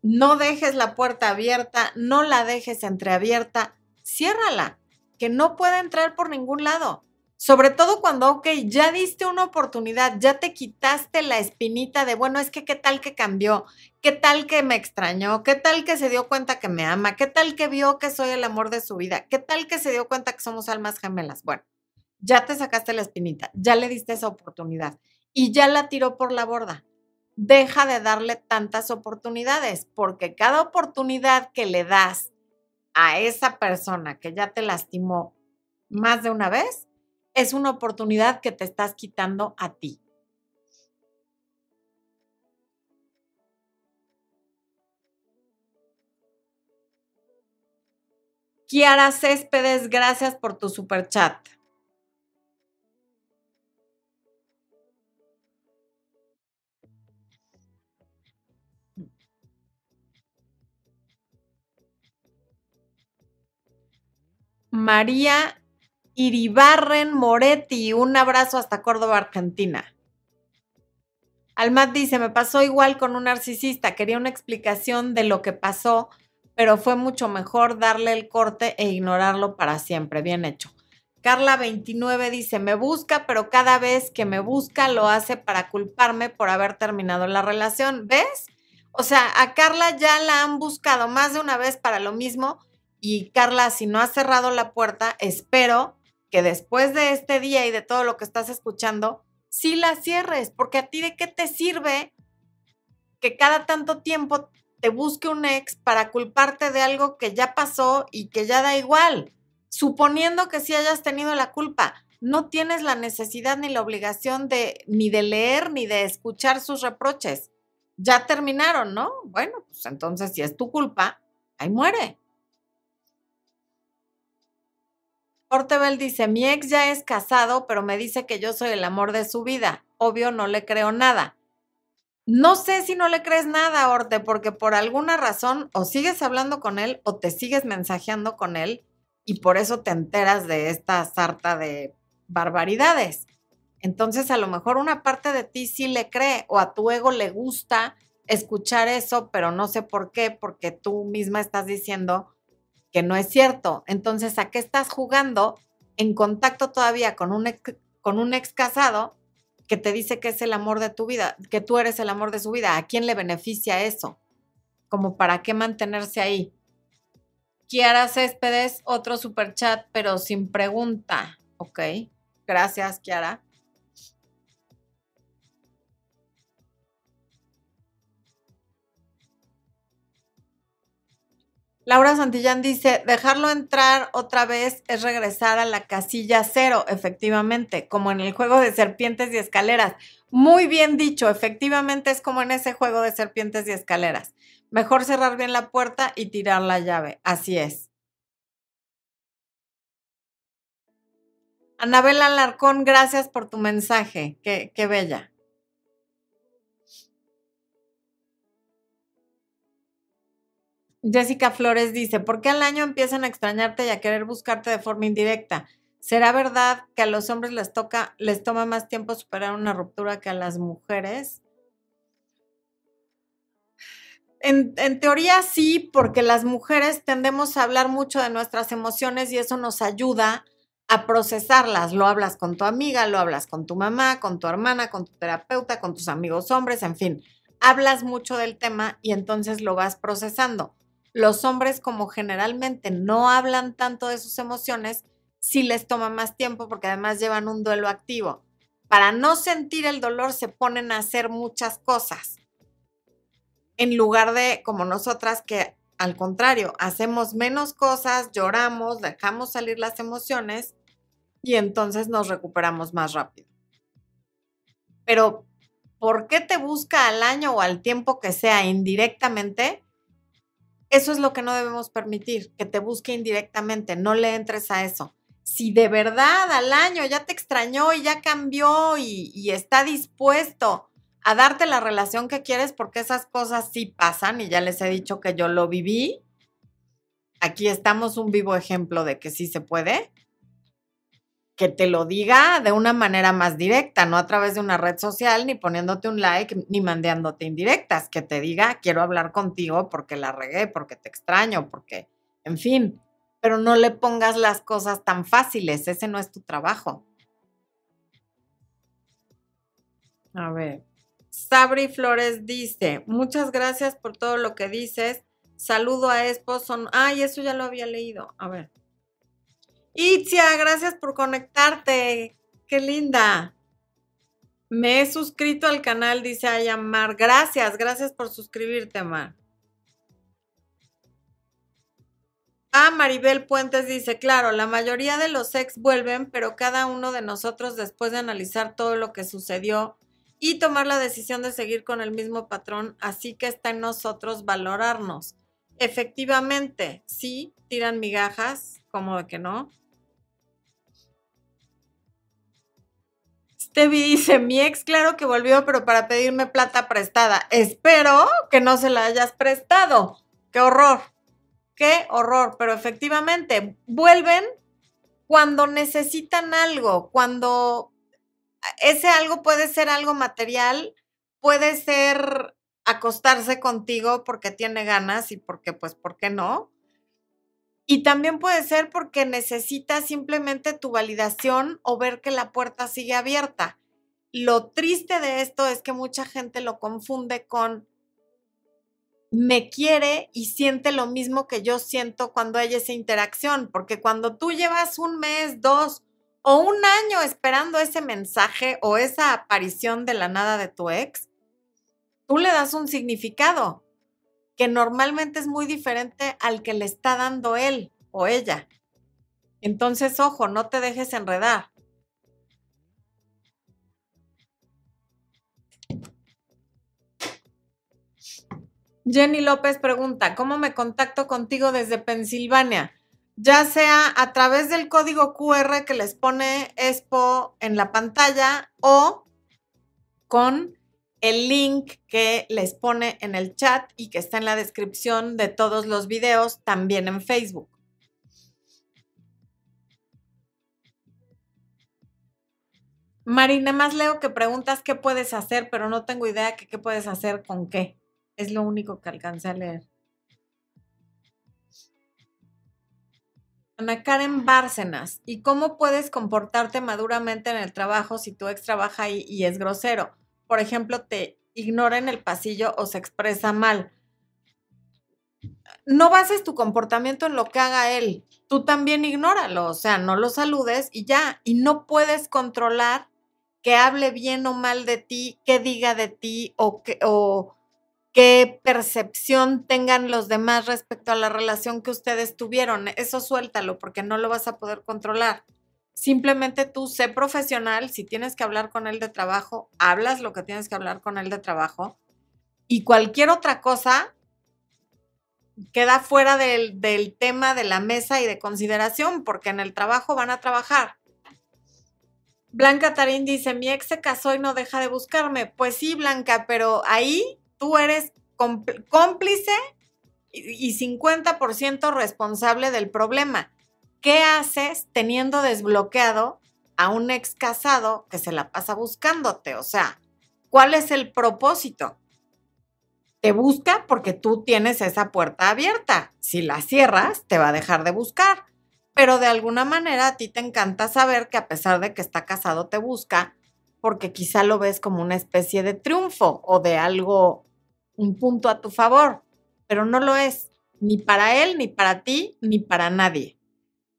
No dejes la puerta abierta, no la dejes entreabierta, ciérrala, que no pueda entrar por ningún lado. Sobre todo cuando, ok, ya diste una oportunidad, ya te quitaste la espinita de, bueno, es que qué tal que cambió, qué tal que me extrañó, qué tal que se dio cuenta que me ama, qué tal que vio que soy el amor de su vida, qué tal que se dio cuenta que somos almas gemelas. Bueno, ya te sacaste la espinita, ya le diste esa oportunidad y ya la tiró por la borda. Deja de darle tantas oportunidades, porque cada oportunidad que le das a esa persona que ya te lastimó más de una vez, es una oportunidad que te estás quitando a ti. Kiara Céspedes, gracias por tu super chat. María Iribarren Moretti. Un abrazo hasta Córdoba, Argentina. Almat dice, me pasó igual con un narcisista, quería una explicación de lo que pasó, pero fue mucho mejor darle el corte e ignorarlo para siempre. Bien hecho. Carla 29 dice, me busca, pero cada vez que me busca lo hace para culparme por haber terminado la relación. ¿Ves? O sea, a Carla ya la han buscado más de una vez para lo mismo y Carla, si no has cerrado la puerta, espero que después de este día y de todo lo que estás escuchando, sí la cierres, porque a ti de qué te sirve que cada tanto tiempo te busque un ex para culparte de algo que ya pasó y que ya da igual. Suponiendo que sí hayas tenido la culpa, no tienes la necesidad ni la obligación de ni de leer ni de escuchar sus reproches. Ya terminaron, ¿no? Bueno, pues entonces si es tu culpa, ahí muere. Ortebel dice, mi ex ya es casado, pero me dice que yo soy el amor de su vida. Obvio, no le creo nada. No sé si no le crees nada, Orte, porque por alguna razón o sigues hablando con él o te sigues mensajeando con él y por eso te enteras de esta sarta de barbaridades. Entonces, a lo mejor una parte de ti sí le cree o a tu ego le gusta escuchar eso, pero no sé por qué, porque tú misma estás diciendo que no es cierto. Entonces, ¿a qué estás jugando en contacto todavía con un, ex, con un ex casado que te dice que es el amor de tu vida, que tú eres el amor de su vida? ¿A quién le beneficia eso? Como para qué mantenerse ahí. Kiara Céspedes, otro super chat, pero sin pregunta. Ok, gracias, Kiara. Laura Santillán dice, dejarlo entrar otra vez es regresar a la casilla cero, efectivamente, como en el juego de serpientes y escaleras. Muy bien dicho, efectivamente es como en ese juego de serpientes y escaleras. Mejor cerrar bien la puerta y tirar la llave. Así es. Anabel Alarcón, gracias por tu mensaje. Qué, qué bella. Jessica Flores dice, ¿por qué al año empiezan a extrañarte y a querer buscarte de forma indirecta? ¿Será verdad que a los hombres les toca, les toma más tiempo superar una ruptura que a las mujeres? En, en, teoría sí, porque las mujeres tendemos a hablar mucho de nuestras emociones y eso nos ayuda a procesarlas. Lo hablas con tu amiga, lo hablas con tu mamá, con tu hermana, con tu terapeuta, con tus amigos hombres, en fin. Hablas mucho del tema y entonces lo vas procesando los hombres como generalmente no hablan tanto de sus emociones, sí les toma más tiempo porque además llevan un duelo activo. Para no sentir el dolor se ponen a hacer muchas cosas. En lugar de como nosotras que al contrario, hacemos menos cosas, lloramos, dejamos salir las emociones y entonces nos recuperamos más rápido. Pero, ¿por qué te busca al año o al tiempo que sea indirectamente? Eso es lo que no debemos permitir, que te busque indirectamente, no le entres a eso. Si de verdad al año ya te extrañó y ya cambió y, está dispuesto a darte la relación que quieres, porque esas cosas sí pasan y ya les he dicho que yo lo viví, aquí estamos un vivo ejemplo de que sí se puede que te lo diga de una manera más directa, no a través de una red social, ni poniéndote un like, ni mandándote indirectas, que te diga, quiero hablar contigo porque la regué, porque te extraño, porque, en fin, pero no le pongas las cosas tan fáciles, ese no es tu trabajo. A ver, Sabri Flores dice, muchas gracias por todo lo que dices, saludo a Esposo, ay, eso ya lo había leído, a ver. Itzia, gracias por conectarte. Qué linda. Me he suscrito al canal, dice Ayamar. Gracias, gracias por suscribirte, Mar. Ah, Maribel Puentes dice, claro, la mayoría de los ex vuelven, pero cada uno de nosotros después de analizar todo lo que sucedió y tomar la decisión de seguir con el mismo patrón, así que está en nosotros valorarnos. Efectivamente, sí, tiran migajas, como de que no, Tevi dice, mi ex claro que volvió, pero para pedirme plata prestada. Espero que no se la hayas prestado. Qué horror, qué horror. Pero efectivamente, vuelven cuando necesitan algo, cuando ese algo puede ser algo material, puede ser acostarse contigo porque tiene ganas y porque, pues, ¿por qué no? Y también puede ser porque necesitas simplemente tu validación o ver que la puerta sigue abierta. Lo triste de esto es que mucha gente lo confunde con me quiere y siente lo mismo que yo siento cuando hay esa interacción, porque cuando tú llevas un mes, dos o un año esperando ese mensaje o esa aparición de la nada de tu ex, tú le das un significado que normalmente es muy diferente al que le está dando él o ella. Entonces, ojo, no te dejes enredar. Jenny López pregunta, ¿cómo me contacto contigo desde Pensilvania? Ya sea a través del código QR que les pone Expo en la pantalla o con el link que les pone en el chat y que está en la descripción de todos los videos, también en Facebook. Marina, más leo que preguntas qué puedes hacer, pero no tengo idea que qué puedes hacer con qué. Es lo único que alcancé a leer. Ana Karen Bárcenas, ¿y cómo puedes comportarte maduramente en el trabajo si tu ex trabaja ahí y es grosero? Por ejemplo, te ignora en el pasillo o se expresa mal. No bases tu comportamiento en lo que haga él. Tú también ignóralo, o sea, no lo saludes y ya. Y no puedes controlar que hable bien o mal de ti, que diga de ti o, que, o qué percepción tengan los demás respecto a la relación que ustedes tuvieron. Eso suéltalo porque no lo vas a poder controlar. Simplemente tú sé profesional, si tienes que hablar con él de trabajo, hablas lo que tienes que hablar con él de trabajo y cualquier otra cosa queda fuera del, del, tema de la mesa y de consideración, porque en el trabajo van a trabajar. Blanca Tarín dice, mi ex se casó y no deja de buscarme. Pues sí, Blanca, pero ahí tú eres cómplice y 50% responsable del problema. ¿Qué haces teniendo desbloqueado a un ex casado que se la pasa buscándote? O sea, ¿cuál es el propósito? Te busca porque tú tienes esa puerta abierta. Si la cierras, te va a dejar de buscar. Pero de alguna manera a ti te encanta saber que a pesar de que está casado, te busca porque quizá lo ves como una especie de triunfo o de algo, un punto a tu favor, pero no lo es, ni para él, ni para ti, ni para nadie.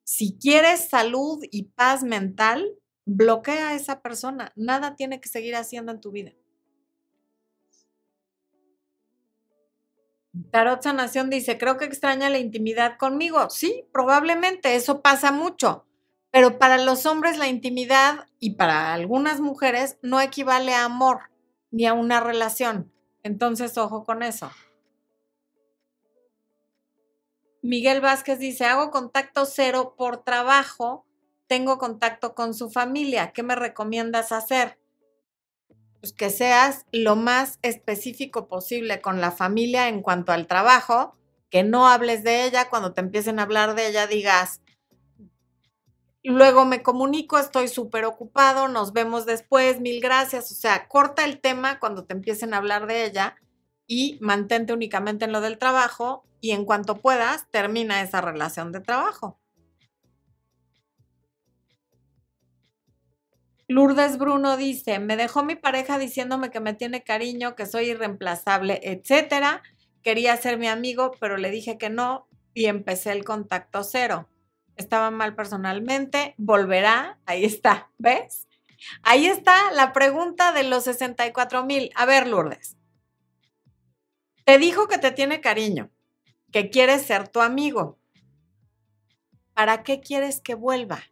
Si quieres salud y paz mental, bloquea a esa persona. Nada tiene que seguir haciendo en tu vida. Tarot Sanación dice, creo que extraña la intimidad conmigo. Sí, probablemente eso pasa mucho, pero para los hombres la intimidad y para algunas mujeres no equivale a amor ni a una relación. Entonces, ojo con eso. Miguel Vázquez dice, hago contacto cero por trabajo, tengo contacto con su familia, ¿qué me recomiendas hacer? Pues que seas lo más específico posible con la familia en cuanto al trabajo, que no hables de ella, cuando te empiecen a hablar de ella digas, luego me comunico, estoy súper ocupado, nos vemos después, mil gracias, o sea, corta el tema cuando te empiecen a hablar de ella y mantente únicamente en lo del trabajo y en cuanto puedas, termina esa relación de trabajo. Lourdes Bruno dice, me dejó mi pareja diciéndome que me tiene cariño, que soy irreemplazable, etcétera. Quería ser mi amigo, pero le dije que no y empecé el contacto cero. Estaba mal personalmente, volverá, ahí está, ¿ves? Ahí está la pregunta de los 64 mil. A ver, Lourdes, te dijo que te tiene cariño, que quiere ser tu amigo. ¿Para qué quieres que vuelva?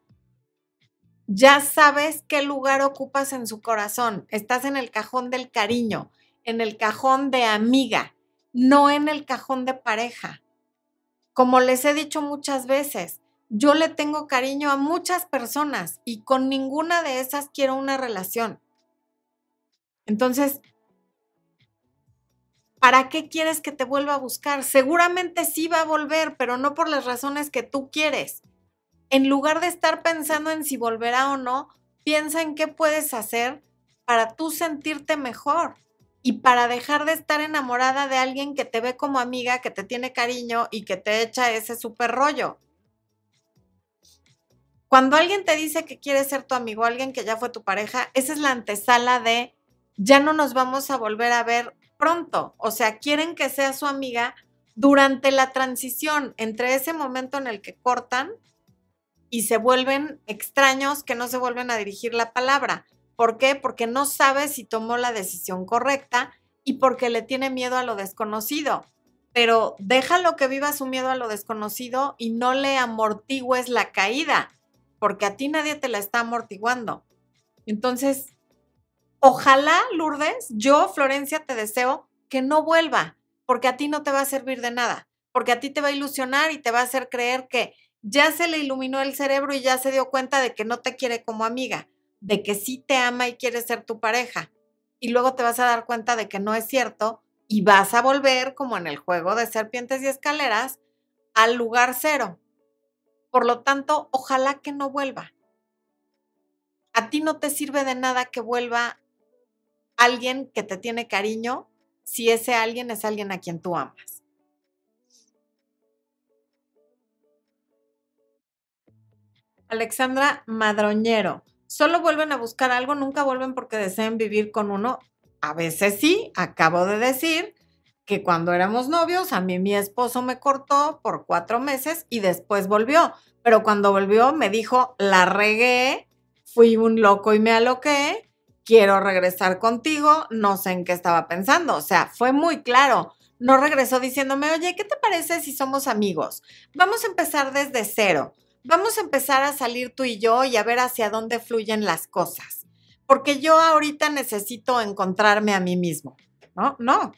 Ya sabes qué lugar ocupas en su corazón. Estás en el cajón del cariño, en el cajón de amiga, no en el cajón de pareja. Como les he dicho muchas veces, yo le tengo cariño a muchas personas y con ninguna de esas quiero una relación. Entonces, ¿para qué quieres que te vuelva a buscar? Seguramente sí va a volver, pero no por las razones que tú quieres. En lugar de estar pensando en si volverá o no, piensa en qué puedes hacer para tú sentirte mejor y para dejar de estar enamorada de alguien que te ve como amiga, que te tiene cariño y que te echa ese súper rollo. Cuando alguien te dice que quiere ser tu amigo, alguien que ya fue tu pareja, esa es la antesala de ya no nos vamos a volver a ver pronto. O sea, quieren que sea su amiga durante la transición entre ese momento en el que cortan y se vuelven extraños que no se vuelven a dirigir la palabra. ¿Por qué? Porque no sabe si tomó la decisión correcta y porque le tiene miedo a lo desconocido. Pero déjalo que viva su miedo a lo desconocido y no le amortigues la caída, porque a ti nadie te la está amortiguando. Entonces, Ojalá, Lourdes, yo, Florencia, te deseo que no vuelva, porque a ti no te va a servir de nada, porque a ti te va a ilusionar y te va a hacer creer que ya se le iluminó el cerebro y ya se dio cuenta de que no te quiere como amiga, de que sí te ama y quiere ser tu pareja. Y luego te vas a dar cuenta de que no es cierto y vas a volver, como en el juego de serpientes y escaleras, al lugar cero. Por lo tanto, ojalá que no vuelva. A ti no te sirve de nada que vuelva alguien que te tiene cariño si ese alguien es alguien a quien tú amas. Alexandra Madroñero. Solo vuelven a buscar algo, nunca vuelven porque deseen vivir con uno. A veces sí, acabo de decir que cuando éramos novios, a mí mi esposo me cortó por cuatro meses y después volvió. Pero cuando volvió me dijo, la regué, fui un loco y me aloqué quiero regresar contigo, no sé en qué estaba pensando. O sea, fue muy claro. No regresó diciéndome, oye, ¿qué te parece si somos amigos? Vamos a empezar desde cero. Vamos a empezar a salir tú y yo y a ver hacia dónde fluyen las cosas. Porque yo ahorita necesito encontrarme a mí mismo. No, no.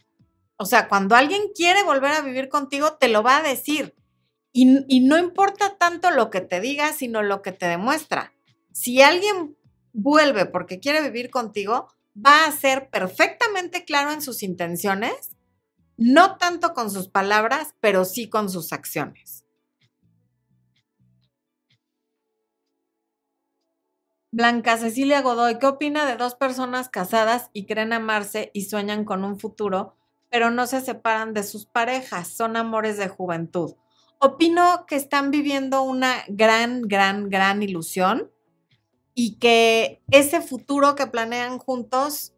O sea, cuando alguien quiere volver a vivir contigo, te lo va a decir. Y, y no importa tanto lo que te diga, sino lo que te demuestra. Si alguien vuelve porque quiere vivir contigo, va a ser perfectamente claro en sus intenciones, no tanto con sus palabras, pero sí con sus acciones. Blanca Cecilia Godoy, ¿qué opina de dos personas casadas y creen amarse y sueñan con un futuro, pero no se separan de sus parejas? Son amores de juventud. Opino que están viviendo una gran, gran, gran ilusión y que ese futuro que planean juntos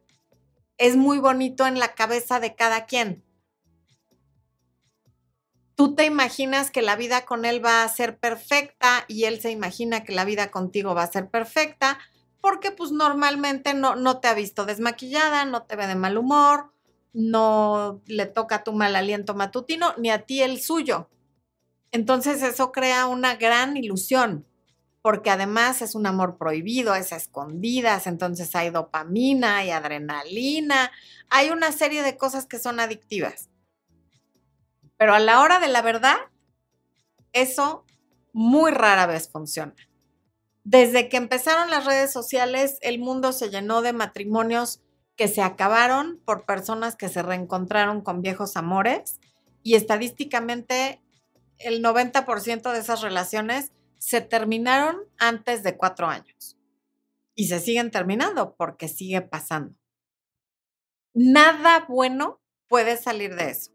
es muy bonito en la cabeza de cada quien. Tú te imaginas que la vida con él va a ser perfecta y él se imagina que la vida contigo va a ser perfecta porque pues normalmente no, no te ha visto desmaquillada, no te ve de mal humor, no le toca tu mal aliento matutino, ni a ti el suyo. Entonces eso crea una gran ilusión porque además es un amor prohibido, es a escondidas, entonces hay dopamina, hay adrenalina, hay una serie de cosas que son adictivas. Pero a la hora de la verdad, eso muy rara vez funciona. Desde que empezaron las redes sociales, el mundo se llenó de matrimonios que se acabaron por personas que se reencontraron con viejos amores y estadísticamente el 90% de esas relaciones se terminaron antes de cuatro años y se siguen terminando porque sigue pasando. Nada bueno puede salir de eso.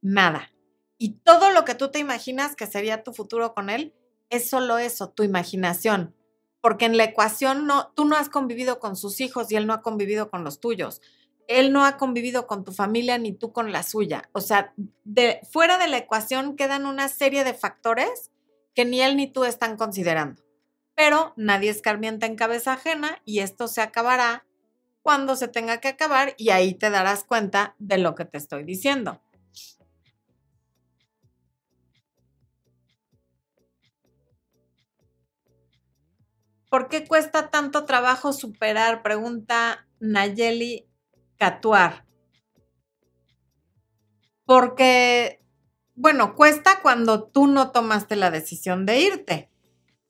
Nada. Y todo lo que tú te imaginas que sería tu futuro con él es solo eso, tu imaginación. Porque en la ecuación no, tú no has convivido con sus hijos y él no ha convivido con los tuyos. Él no ha convivido con tu familia ni tú con la suya. O sea, de, fuera de la ecuación quedan una serie de factores que ni él ni tú están considerando. Pero nadie escarmienta en cabeza ajena y esto se acabará cuando se tenga que acabar y ahí te darás cuenta de lo que te estoy diciendo. ¿Por qué cuesta tanto trabajo superar? Pregunta Nayeli Catuar. Porque bueno, cuesta cuando tú no tomaste la decisión de irte.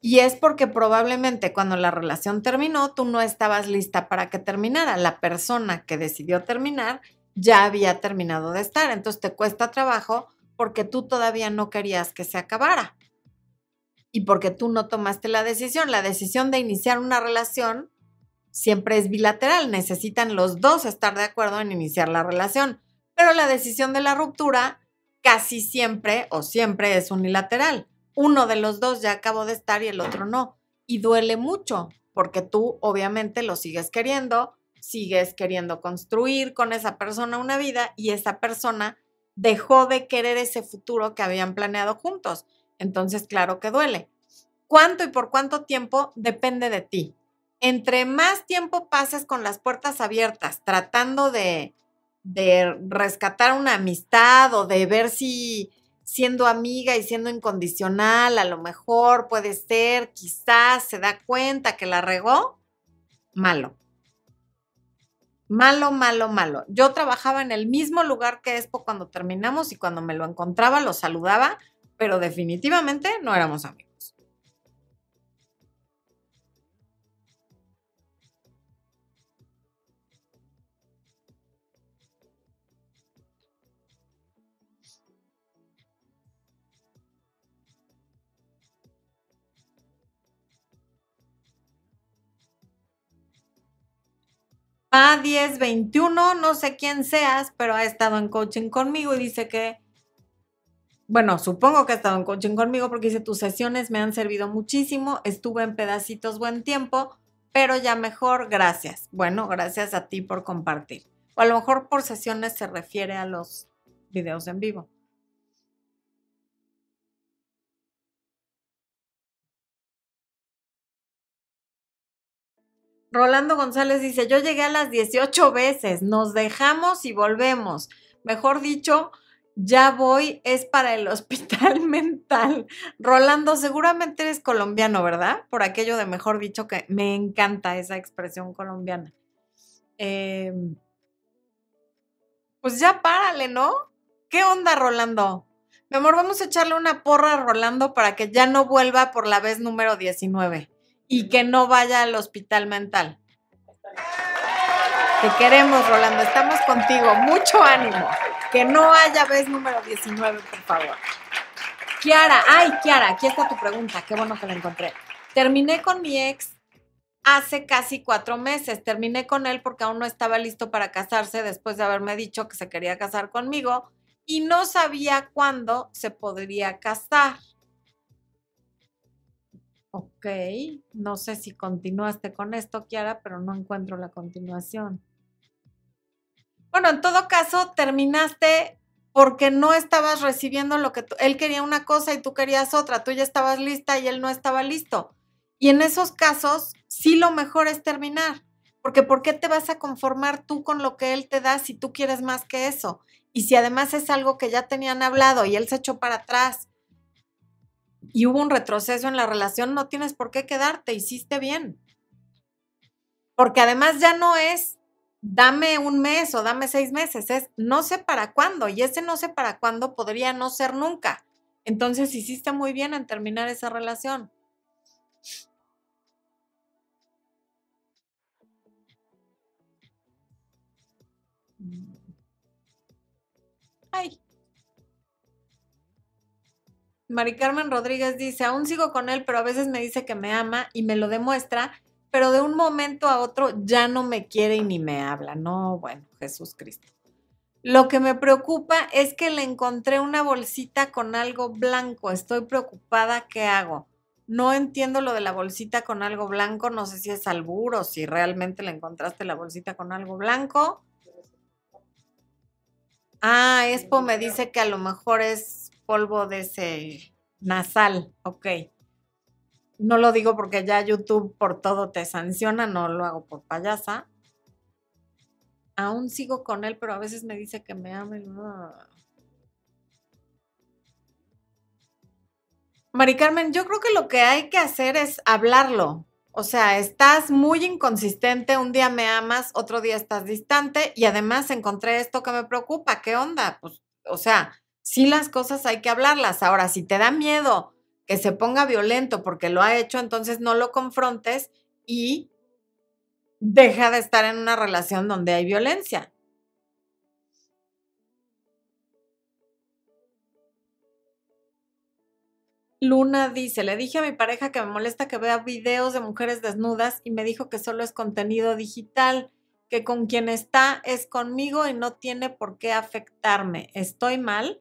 Y es porque probablemente cuando la relación terminó, tú no estabas lista para que terminara. La persona que decidió terminar ya había terminado de estar. Entonces te cuesta trabajo porque tú todavía no querías que se acabara. Y porque tú no tomaste la decisión. La decisión de iniciar una relación siempre es bilateral. Necesitan los dos estar de acuerdo en iniciar la relación. Pero la decisión de la ruptura casi siempre o siempre es unilateral. Uno de los dos ya acabó de estar y el otro no. Y duele mucho porque tú obviamente lo sigues queriendo, sigues queriendo construir con esa persona una vida y esa persona dejó de querer ese futuro que habían planeado juntos. Entonces, claro que duele. ¿Cuánto y por cuánto tiempo? Depende de ti. Entre más tiempo pases con las puertas abiertas, tratando de de rescatar una amistad o de ver si siendo amiga y siendo incondicional, a lo mejor puede ser, quizás se da cuenta que la regó, malo. Malo, malo, malo. Yo trabajaba en el mismo lugar que Expo cuando terminamos y cuando me lo encontraba lo saludaba, pero definitivamente no éramos amigos. A1021, no sé quién seas, pero ha estado en coaching conmigo y dice que, bueno, supongo que ha estado en coaching conmigo porque dice, tus sesiones me han servido muchísimo, estuve en pedacitos buen tiempo, pero ya mejor, gracias. Bueno, gracias a ti por compartir. O a lo mejor por sesiones se refiere a los videos en vivo. Rolando González dice, yo llegué a las 18 veces, nos dejamos y volvemos. Mejor dicho, ya voy, es para el hospital mental. Rolando, seguramente eres colombiano, ¿verdad? Por aquello de mejor dicho que me encanta esa expresión colombiana. Em, pues ya párale, ¿no? ¿Qué onda, Rolando? Mi amor, vamos a echarle una porra a Rolando para que ya no vuelva por la vez número 19 y que no vaya al hospital mental. Te queremos, Rolando, estamos contigo. Mucho ánimo. Que no haya vez número 19, por favor. Kiara, ay, Kiara, aquí está tu pregunta. Qué bueno que la encontré. Terminé con mi ex hace casi cuatro meses. Terminé con él porque aún no estaba listo para casarse después de haberme dicho que se quería casar conmigo y no sabía cuándo se podría casar. Ok, no sé si continuaste con esto, Kiara, pero no encuentro la continuación. Bueno, en todo caso, terminaste porque no estabas recibiendo lo que él quería una cosa y tú querías otra, tú ya estabas lista y él no estaba listo. Y en esos casos, sí lo mejor es terminar, porque ¿por qué te vas a conformar tú con lo que él te da si tú quieres más que eso? Y si además es algo que ya tenían hablado y él se echó para atrás y hubo un retroceso en la relación, no tienes por qué quedarte, hiciste bien. Porque además ya no es dame un mes o dame seis meses, es no sé para cuándo y ese no sé para cuándo podría no ser nunca. Entonces hiciste muy bien en terminar esa relación. Ay. Mari Carmen Rodríguez dice, aún sigo con él, pero a veces me dice que me ama y me lo demuestra, pero de un momento a otro ya no me quiere y ni me habla. No, bueno, Jesús Cristo. Lo que me preocupa es que le encontré una bolsita con algo blanco. Estoy preocupada, ¿qué hago? No entiendo lo de la bolsita con algo blanco, no sé si es albur o si realmente le encontraste la bolsita con algo blanco. Ah, Expo me dice que a lo mejor es polvo de ese nasal, ok. No lo digo porque ya YouTube por todo te sanciona, no lo hago por payasa. Aún sigo con él, pero a veces me dice que me ama. Mari Carmen, yo creo que lo que hay que hacer es hablarlo. O sea, estás muy inconsistente, un día me amas, otro día estás distante y además encontré esto que me preocupa. ¿Qué onda? Pues, o sea, sí las cosas hay que hablarlas. Ahora, si te da miedo que se ponga violento porque lo ha hecho, entonces no lo confrontes y deja de estar en una relación donde hay violencia. Luna dice, le dije a mi pareja que me molesta que vea videos de mujeres desnudas y me dijo que solo es contenido digital, que con quien está es conmigo y no tiene por qué afectarme. ¿Estoy mal?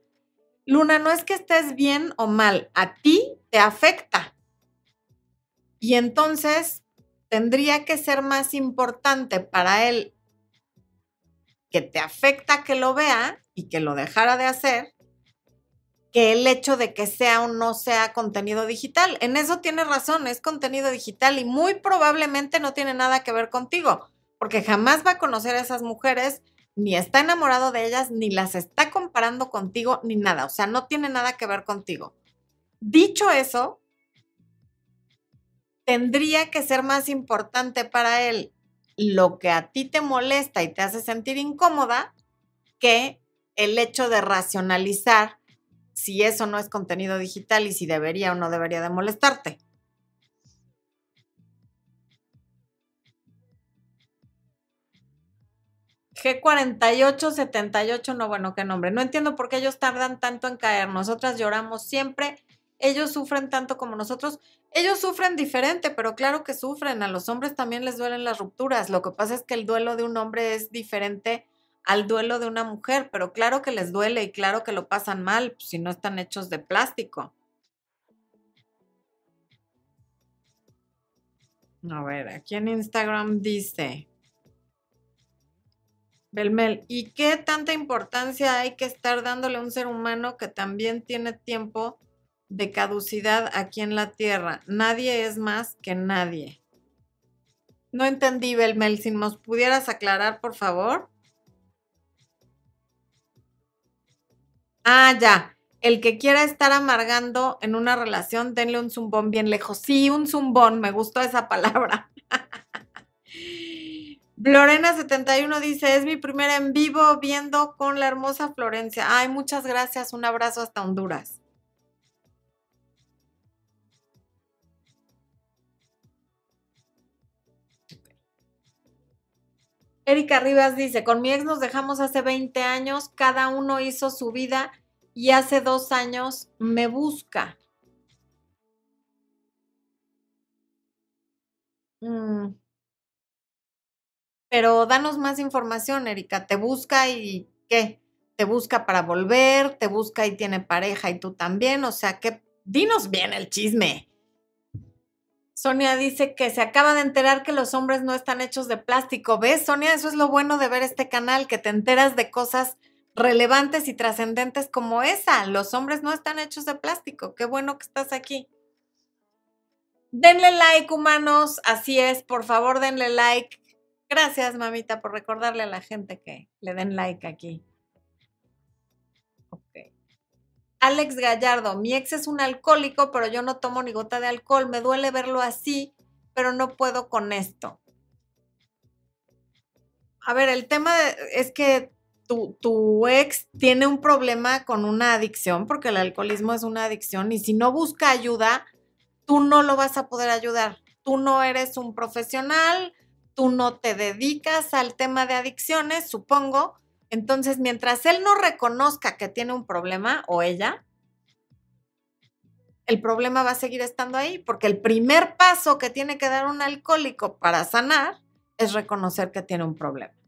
Luna, no es que estés bien o mal, a ti te afecta. Y entonces tendría que ser más importante para él que te afecta que lo vea y que lo dejara de hacer que el hecho de que sea o no sea contenido digital. En eso tiene razón, es contenido digital y muy probablemente no tiene nada que ver contigo, porque jamás va a conocer a esas mujeres, ni está enamorado de ellas, ni las está comparando contigo, ni nada. O sea, no tiene nada que ver contigo. Dicho eso, tendría que ser más importante para él lo que a ti te molesta y te hace sentir incómoda que el hecho de racionalizar si eso no es contenido digital y si debería o no debería de molestarte. G4878, no, bueno, qué nombre. No entiendo por qué ellos tardan tanto en caer. Nosotras lloramos siempre. Ellos sufren tanto como nosotros. Ellos sufren diferente, pero claro que sufren. A los hombres también les duelen las rupturas. Lo que pasa es que el duelo de un hombre es diferente al duelo de una mujer, pero claro que les duele y claro que lo pasan mal si no están hechos de plástico. A ver, aquí en Instagram dice, Belmel, ¿y qué tanta importancia hay que estar dándole a un ser humano que también tiene tiempo de caducidad aquí en la Tierra? Nadie es más que nadie. No entendí, Belmel, si nos pudieras aclarar, por favor. Ah, ya. El que quiera estar amargando en una relación, denle un zumbón bien lejos. Sí, un zumbón, me gustó esa palabra. Lorena71 dice, es mi primera en vivo viendo con la hermosa Florencia. Ay, muchas gracias, un abrazo hasta Honduras. Erika Rivas dice, con mi ex nos dejamos hace 20 años, cada uno hizo su vida y hace dos años me busca. Mm. Pero danos más información, Erika. ¿Te busca y qué? ¿Te busca para volver? ¿Te busca y tiene pareja y tú también? O sea, que dinos bien el chisme. Sonia dice que se acaba de enterar que los hombres no están hechos de plástico. ¿Ves, Sonia? Eso es lo bueno de ver este canal, que te enteras de cosas relevantes y trascendentes como esa. Los hombres no están hechos de plástico. Qué bueno que estás aquí. Denle like, humanos. Así es, por favor, denle like. Gracias, mamita, por recordarle a la gente que le den like aquí. Alex Gallardo, mi ex es un alcohólico, pero yo no tomo ni gota de alcohol. Me duele verlo así, pero no puedo con esto. A ver, el tema es que tu, tu, ex tiene un problema con una adicción, porque el alcoholismo es una adicción, y si no busca ayuda, tú no lo vas a poder ayudar. Tú no eres un profesional, tú no te dedicas al tema de adicciones, supongo, entonces, mientras él no reconozca que tiene un problema o ella, el problema va a seguir estando ahí, porque el primer paso que tiene que dar un alcohólico para sanar es reconocer que tiene un problema.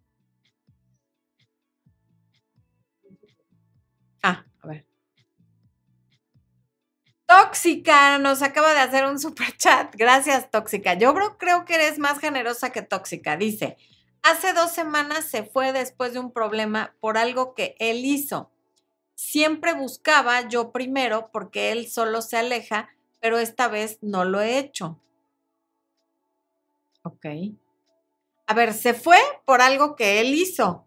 Tóxica nos acaba de hacer un super chat. Gracias, Tóxica. Yo creo que eres más generosa que Tóxica. Dice, Hace dos semanas se fue después de un problema por algo que él hizo. Siempre buscaba yo primero porque él solo se aleja, pero esta vez no lo he hecho. Ok. A ver, se fue por algo que él hizo.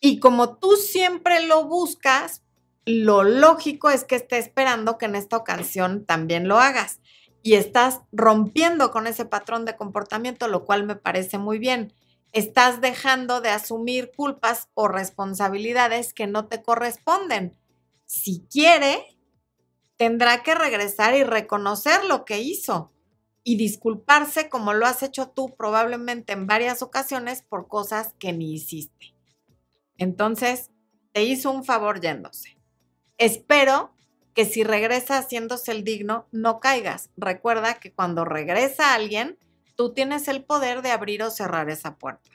Y como tú siempre lo buscas, lo lógico es que esté esperando que en esta ocasión también lo hagas. Y estás rompiendo con ese patrón de comportamiento, lo cual me parece muy bien estás dejando de asumir culpas o responsabilidades que no te corresponden. Si quiere, tendrá que regresar y reconocer lo que hizo y disculparse como lo has hecho tú probablemente en varias ocasiones por cosas que ni hiciste. Entonces, te hizo un favor yéndose. Espero que si regresa haciéndose el digno, no caigas. Recuerda que cuando regresa alguien, Tú tienes el poder de abrir o cerrar esa puerta.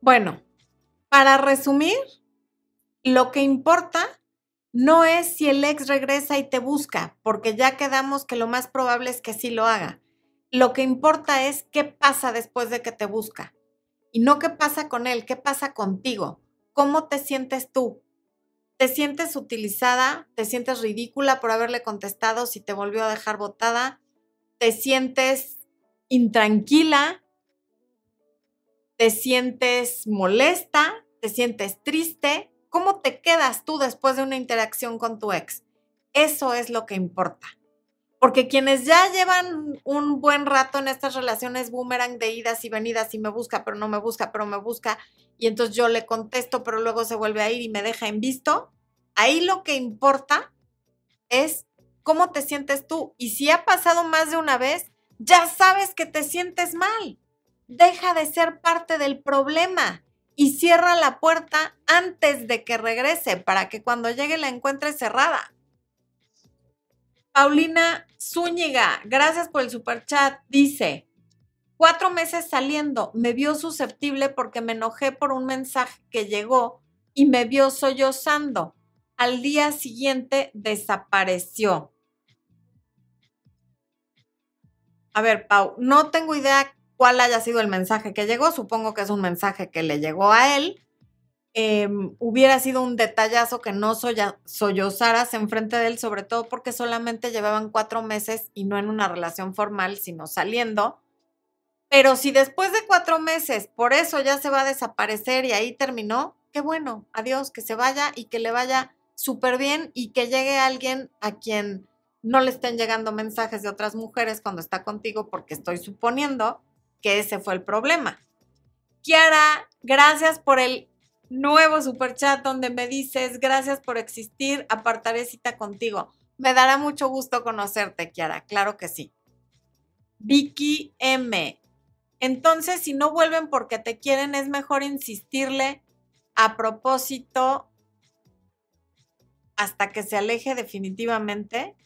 Bueno, para resumir, lo que importa no es si el ex regresa y te busca, porque ya quedamos que lo más probable es que sí lo haga. Lo que importa es qué pasa después de que te busca. Y no qué pasa con él, qué pasa contigo. ¿Cómo te sientes tú? ¿Te sientes utilizada? ¿Te sientes ridícula por haberle contestado si te volvió a dejar botada? ¿Te sientes intranquila? ¿Te sientes molesta? ¿Te sientes triste? ¿Cómo te quedas tú después de una interacción con tu ex? Eso es lo que importa. Porque quienes ya llevan un buen rato en estas relaciones boomerang de idas y venidas y me busca, pero no me busca, pero me busca, y entonces yo le contesto, pero luego se vuelve a ir y me deja en visto, ahí lo que importa es cómo te sientes tú. Y si ha pasado más de una vez, ya sabes que te sientes mal. Deja de ser parte del problema y cierra la puerta antes de que regrese para que cuando llegue la encuentre cerrada. Paulina Zúñiga, gracias por el super chat. Dice, cuatro meses saliendo, me vio susceptible porque me enojé por un mensaje que llegó y me vio sollozando. Al día siguiente desapareció. A ver, Pau, no tengo idea cuál haya sido el mensaje que llegó. Supongo que es un mensaje que le llegó a él. Em, hubiera sido un detallazo que no sollozaras enfrente de él, sobre todo porque solamente llevaban cuatro meses y no en una relación formal, sino saliendo. Pero si después de cuatro meses por eso ya se va a desaparecer y ahí terminó, qué bueno, adiós, que se vaya y que le vaya súper bien y que llegue alguien a quien no le estén llegando mensajes de otras mujeres cuando está contigo, porque estoy suponiendo que ese fue el problema. Kiara, gracias por el nuevo super chat donde me dices, gracias por existir, apartaré cita contigo. Me dará mucho gusto conocerte, Kiara, claro que sí. Vicky M. Entonces, si no vuelven porque te quieren, es mejor insistirle a propósito hasta que se aleje definitivamente.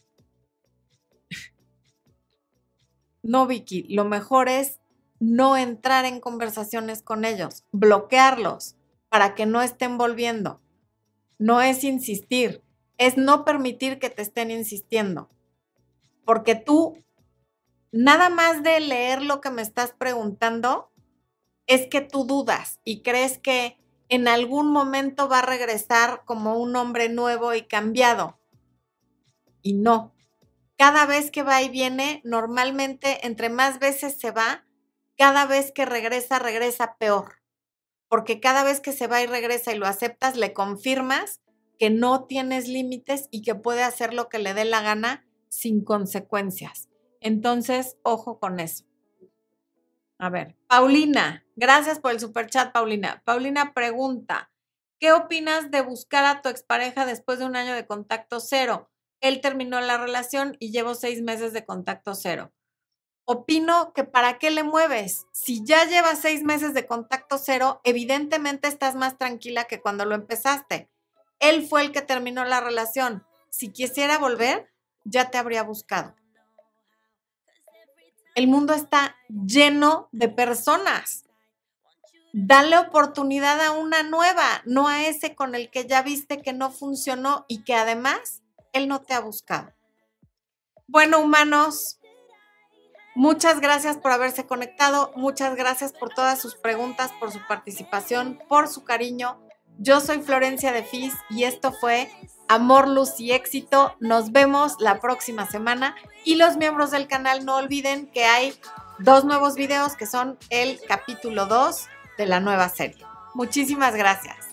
No, Vicky, lo mejor es no entrar en conversaciones con ellos, bloquearlos para que no estén volviendo. No es insistir, es no permitir que te estén insistiendo. Porque tú, nada más de leer lo que me estás preguntando, es que tú dudas y crees que en algún momento va a regresar como un hombre nuevo y cambiado. Y no. Cada vez que va y viene, normalmente entre más veces se va, cada vez que regresa, regresa peor. Porque cada vez que se va y regresa y lo aceptas, le confirmas que no tienes límites y que puede hacer lo que le dé la gana sin consecuencias. Entonces, ojo con eso. A ver, Paulina, gracias por el super chat, Paulina. Paulina pregunta, ¿qué opinas de buscar a tu expareja después de un año de contacto cero? Él terminó la relación y llevo seis meses de contacto cero. Opino que para qué le mueves. Si ya llevas seis meses de contacto cero, evidentemente estás más tranquila que cuando lo empezaste. Él fue el que terminó la relación. Si quisiera volver, ya te habría buscado el mundo está lleno de personas. Dale oportunidad a una nueva, no a ese con el que ya viste que no funcionó y que además él no te ha buscado. Bueno, humanos, muchas gracias por haberse conectado, muchas gracias por todas sus preguntas, por su participación, por su cariño. Yo soy Florencia de Fis y esto fue amor, luz y éxito. Nos vemos la próxima semana y los miembros del canal no olviden que hay dos nuevos videos que son el capítulo 2 de la nueva serie. Muchísimas gracias.